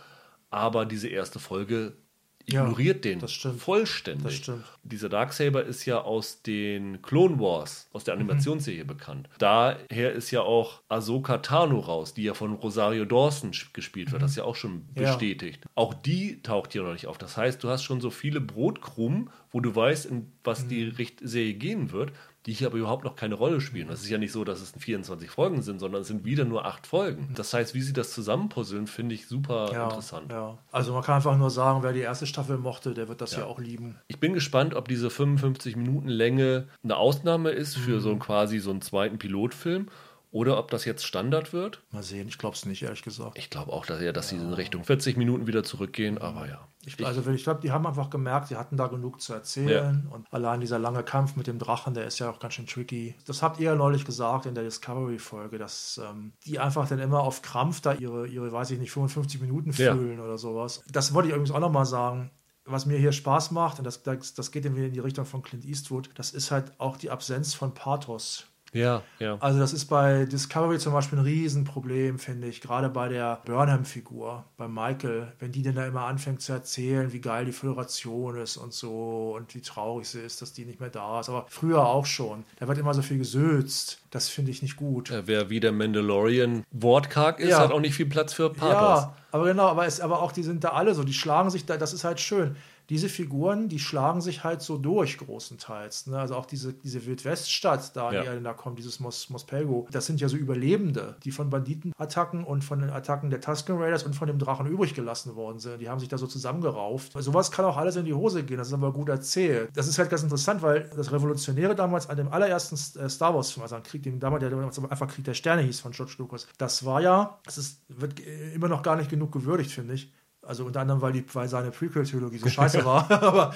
Aber diese erste Folge ignoriert ja, den vollständig. Das stimmt. Dieser Darksaber ist ja aus den Clone Wars, aus der mhm. Animationsserie mhm. bekannt. Daher ist ja auch Ahsoka Tano raus, die ja von Rosario Dawson gespielt wird. Mhm. Das ist ja auch schon bestätigt. Ja. Auch die taucht hier noch nicht auf. Das heißt, du hast schon so viele Brotkrumen, wo du weißt, in was mhm. die Serie gehen wird die hier aber überhaupt noch keine Rolle spielen. Es ist ja nicht so, dass es 24 Folgen sind, sondern es sind wieder nur acht Folgen. Das heißt, wie sie das zusammenpuzzeln, finde ich super ja, interessant. Ja. Also man kann einfach nur sagen, wer die erste Staffel mochte, der wird das ja, ja auch lieben. Ich bin gespannt, ob diese 55 Minuten Länge eine Ausnahme ist für mhm. so einen quasi so einen zweiten Pilotfilm oder ob das jetzt Standard wird. Mal sehen, ich glaube es nicht, ehrlich gesagt. Ich glaube auch, dass, ja, dass ja. sie in Richtung 40 Minuten wieder zurückgehen, aber ja. Ich, also ich glaube, die haben einfach gemerkt, sie hatten da genug zu erzählen. Ja. Und allein dieser lange Kampf mit dem Drachen, der ist ja auch ganz schön tricky. Das habt ihr ja neulich gesagt in der Discovery-Folge, dass ähm, die einfach dann immer auf Krampf da ihre, ihre, weiß ich nicht, 55 Minuten füllen ja. oder sowas. Das wollte ich übrigens auch nochmal sagen was mir hier Spaß macht, und das, das, das geht in die Richtung von Clint Eastwood, das ist halt auch die Absenz von Pathos. Ja, ja. Also das ist bei Discovery zum Beispiel ein Riesenproblem, finde ich. Gerade bei der Burnham-Figur, bei Michael, wenn die denn da immer anfängt zu erzählen, wie geil die Föderation ist und so und wie traurig sie ist, dass die nicht mehr da ist. Aber früher auch schon. Da wird immer so viel gesülzt. Das finde ich nicht gut. Ja, wer wie der Mandalorian wortkarg ist, ja. hat auch nicht viel Platz für Pathos. Ja, aber genau, aber, es, aber auch die sind da alle so, die schlagen sich da, das ist halt schön diese Figuren, die schlagen sich halt so durch, großenteils. Ne? Also auch diese, diese Wildweststadt, da, ja. die da kommt, dieses Mos, Mospelgo, das sind ja so Überlebende, die von Banditenattacken und von den Attacken der Tusken Raiders und von dem Drachen übrig gelassen worden sind. Die haben sich da so zusammengerauft. Sowas kann auch alles in die Hose gehen, das ist aber gut erzählt. Das ist halt ganz interessant, weil das Revolutionäre damals an dem allerersten äh, Star Wars-Film, also an Krieg, dem damals, der einfach Krieg der Sterne hieß von George Lucas, das war ja, das ist, wird immer noch gar nicht genug gewürdigt, finde ich also unter anderem, weil, die, weil seine Prequel-Trilogie so scheiße war. Aber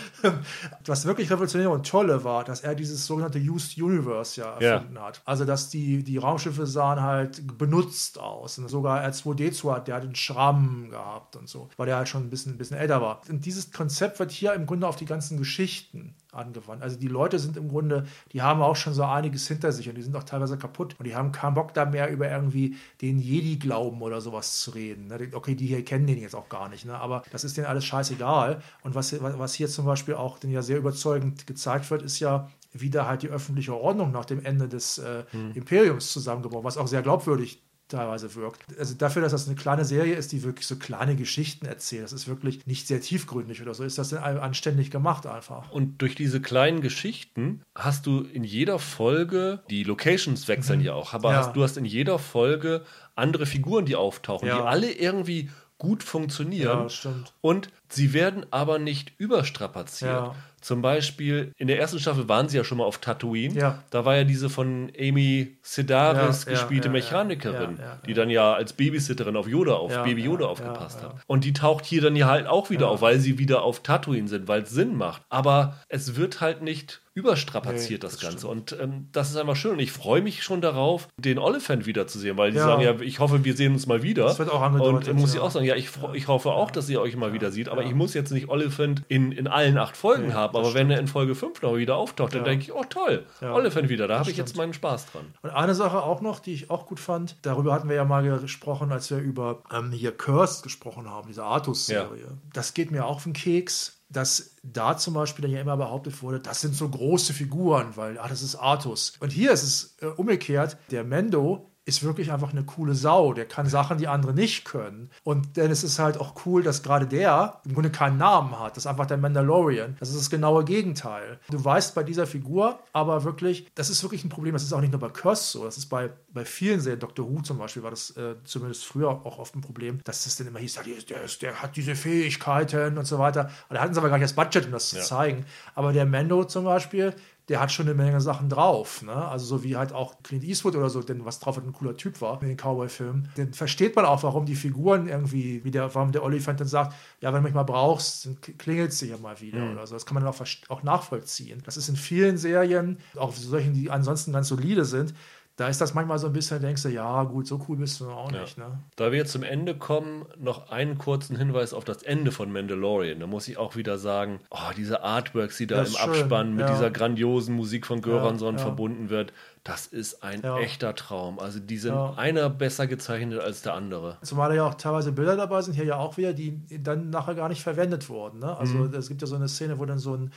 was wirklich revolutionär und tolle war, dass er dieses sogenannte Used Universe ja erfunden ja. hat. Also, dass die, die Raumschiffe sahen halt benutzt aus. Und sogar R2D2 der hat einen Schramm gehabt und so, weil der halt schon ein bisschen, ein bisschen älter war. Und dieses Konzept wird hier im Grunde auf die ganzen Geschichten angewandt. Also die Leute sind im Grunde, die haben auch schon so einiges hinter sich und die sind auch teilweise kaputt und die haben keinen Bock da mehr über irgendwie den Jedi-Glauben oder sowas zu reden. Ne? Okay, die hier kennen den jetzt auch gar nicht, ne? aber das ist denen alles scheißegal. Und was, was hier zum Beispiel auch den ja sehr überzeugend gezeigt wird, ist ja, wie da halt die öffentliche Ordnung nach dem Ende des äh, hm. Imperiums zusammengebaut, was auch sehr glaubwürdig teilweise wirkt. Also dafür, dass das eine kleine Serie ist, die wirklich so kleine Geschichten erzählt, das ist wirklich nicht sehr tiefgründig oder so, ist das anständig gemacht einfach. Und durch diese kleinen Geschichten hast du in jeder Folge, die Locations wechseln mhm. ja auch, aber ja. Hast, du hast in jeder Folge andere Figuren, die auftauchen, ja. die alle irgendwie gut funktionieren. Ja. Und sie werden aber nicht überstrapaziert. Ja. Zum Beispiel, in der ersten Staffel waren sie ja schon mal auf Tatooine. Ja. Da war ja diese von Amy Sedaris ja, gespielte ja, Mechanikerin, die dann ja als Babysitterin auf Yoda, auf Baby Yoda aufgepasst hat. Und die taucht hier dann ja halt auch wieder auf, weil sie wieder auf Tatooine sind, weil es Sinn macht. Aber es wird halt nicht überstrapaziert, nee, das, das, Ganze. Stimmt. Und ähm, das ist einfach schön. Und ich freue mich schon darauf, den Oliphant wiederzusehen, weil die sagen ja, ich hoffe, wir sehen uns mal wieder. Das wird auch angedeutet. Und muss ich auch sagen, ja, ich, ich hoffe auch, dass ihr euch mal wieder sieht. Aber ich muss jetzt nicht Oliphant in, in allen acht Folgen nee, haben. Aber wenn er in Folge 5 noch wieder auftaucht, dann denke ich, oh toll, Oliphant wieder. Da habe ich jetzt meinen Spaß dran. Und eine Sache auch noch, die ich auch gut fand, darüber hatten wir ja mal gesprochen, als wir über ähm, hier Cursed gesprochen haben, diese Artus-Serie. Das geht mir auch auf den Keks dass da zum Beispiel dann ja immer behauptet wurde, das sind so große Figuren, weil ah, das ist Artus. Und hier ist es äh, umgekehrt, der Mendo ist wirklich einfach eine coole Sau. Der kann Sachen, die andere nicht können. Und denn es ist halt auch cool, dass gerade der im Grunde keinen Namen hat. Das ist einfach der Mandalorian. Das ist das genaue Gegenteil. Du weißt bei dieser Figur aber wirklich, das ist wirklich ein Problem. Das ist auch nicht nur bei Curse so. Das ist bei, bei vielen Serien, Dr. Who zum Beispiel, war das äh, zumindest früher auch oft ein Problem, dass das dann immer hieß, der, der, der, hat diese Fähigkeiten und so weiter. Und da hatten sie aber gar nicht das Budget, um das ja. zu zeigen. Aber der Mando zum Beispiel, der hat schon eine Menge Sachen drauf. Ne? Also so wie halt auch Clint Eastwood oder so, denn was drauf hat ein cooler Typ war in den Cowboy-Filmen. Dann versteht man auch, warum die Figuren irgendwie, wie der, warum der Oliphant dann sagt, ja, wenn du mich mal brauchst, dann klingelt sie ja mal wieder mhm. oder so. Das kann man dann auch, auch nachvollziehen. Das ist in vielen Serien, auch solchen, die ansonsten ganz solide sind, da ist das manchmal so ein bisschen, denkst du, ja, gut, so cool bist du auch ja. nicht. Ne? Da wir jetzt zum Ende kommen, noch einen kurzen Hinweis auf das Ende von Mandalorian. Da muss ich auch wieder sagen, oh, diese Artworks, die da im schön. Abspann mit ja. dieser grandiosen Musik von Göransson ja, verbunden wird, das ist ein echter Traum. Also die sind einer besser gezeichnet als der andere. Zumal ja auch teilweise Bilder dabei sind, hier ja auch wieder, die dann nachher gar nicht verwendet wurden. Ne? Also mhm. es gibt ja so eine Szene, wo dann so ein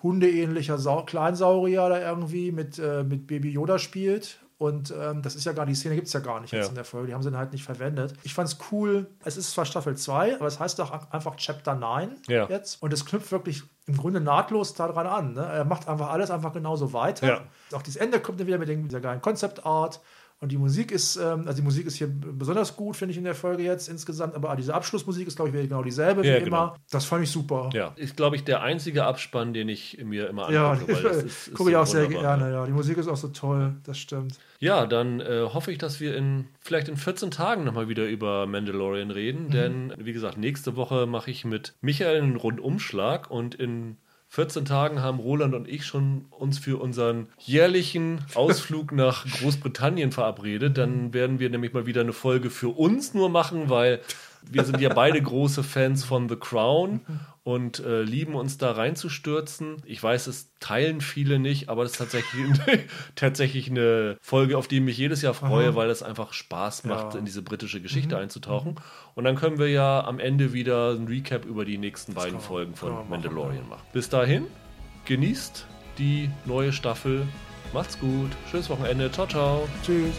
hundeähnlicher Sau Kleinsaurier da irgendwie mit, äh, mit Baby Yoda spielt und ähm, das ist ja gar, die Szene gibt es ja gar nicht jetzt in der Folge. Die haben sie dann halt nicht verwendet. Ich fand es cool. Es ist zwar Staffel 2, aber es heißt doch einfach Chapter 9 ja. jetzt. Und es knüpft wirklich im Grunde nahtlos daran an. Ne? Er macht einfach alles einfach genauso weiter. Ja. Auch das Ende kommt dann wieder mit dieser geilen Concept Art. Und die Musik ist, ähm, also die Musik ist hier besonders gut, finde ich in der Folge jetzt insgesamt, aber diese Abschlussmusik ist, glaube ich, genau dieselbe ja, wie genau. immer. Das fand ich super. Ja, ist, glaube ich, der einzige Abspann, den ich mir immer angucke. Ja, gucke ich auch sehr gerne, ja. Die Musik ist auch so toll, das stimmt. Ja, dann äh, hoffe ich, dass wir in vielleicht in 14 Tagen nochmal wieder über Mandalorian reden, mhm. denn wie gesagt, nächste Woche mache ich mit Michael einen Rundumschlag und in 14 Tagen haben Roland und ich schon uns für unseren jährlichen Ausflug nach Großbritannien verabredet. Dann werden wir nämlich mal wieder eine Folge für uns nur machen, weil wir sind ja beide große Fans von The Crown und äh, lieben uns da reinzustürzen. Ich weiß, es teilen viele nicht, aber das ist tatsächlich, tatsächlich eine Folge, auf die ich mich jedes Jahr freue, Aha. weil es einfach Spaß macht, ja. in diese britische Geschichte mhm. einzutauchen. Und dann können wir ja am Ende wieder ein Recap über die nächsten das beiden Folgen von Mandalorian machen. Bis dahin, genießt die neue Staffel. Macht's gut. Schönes Wochenende. Ciao, ciao. Tschüss.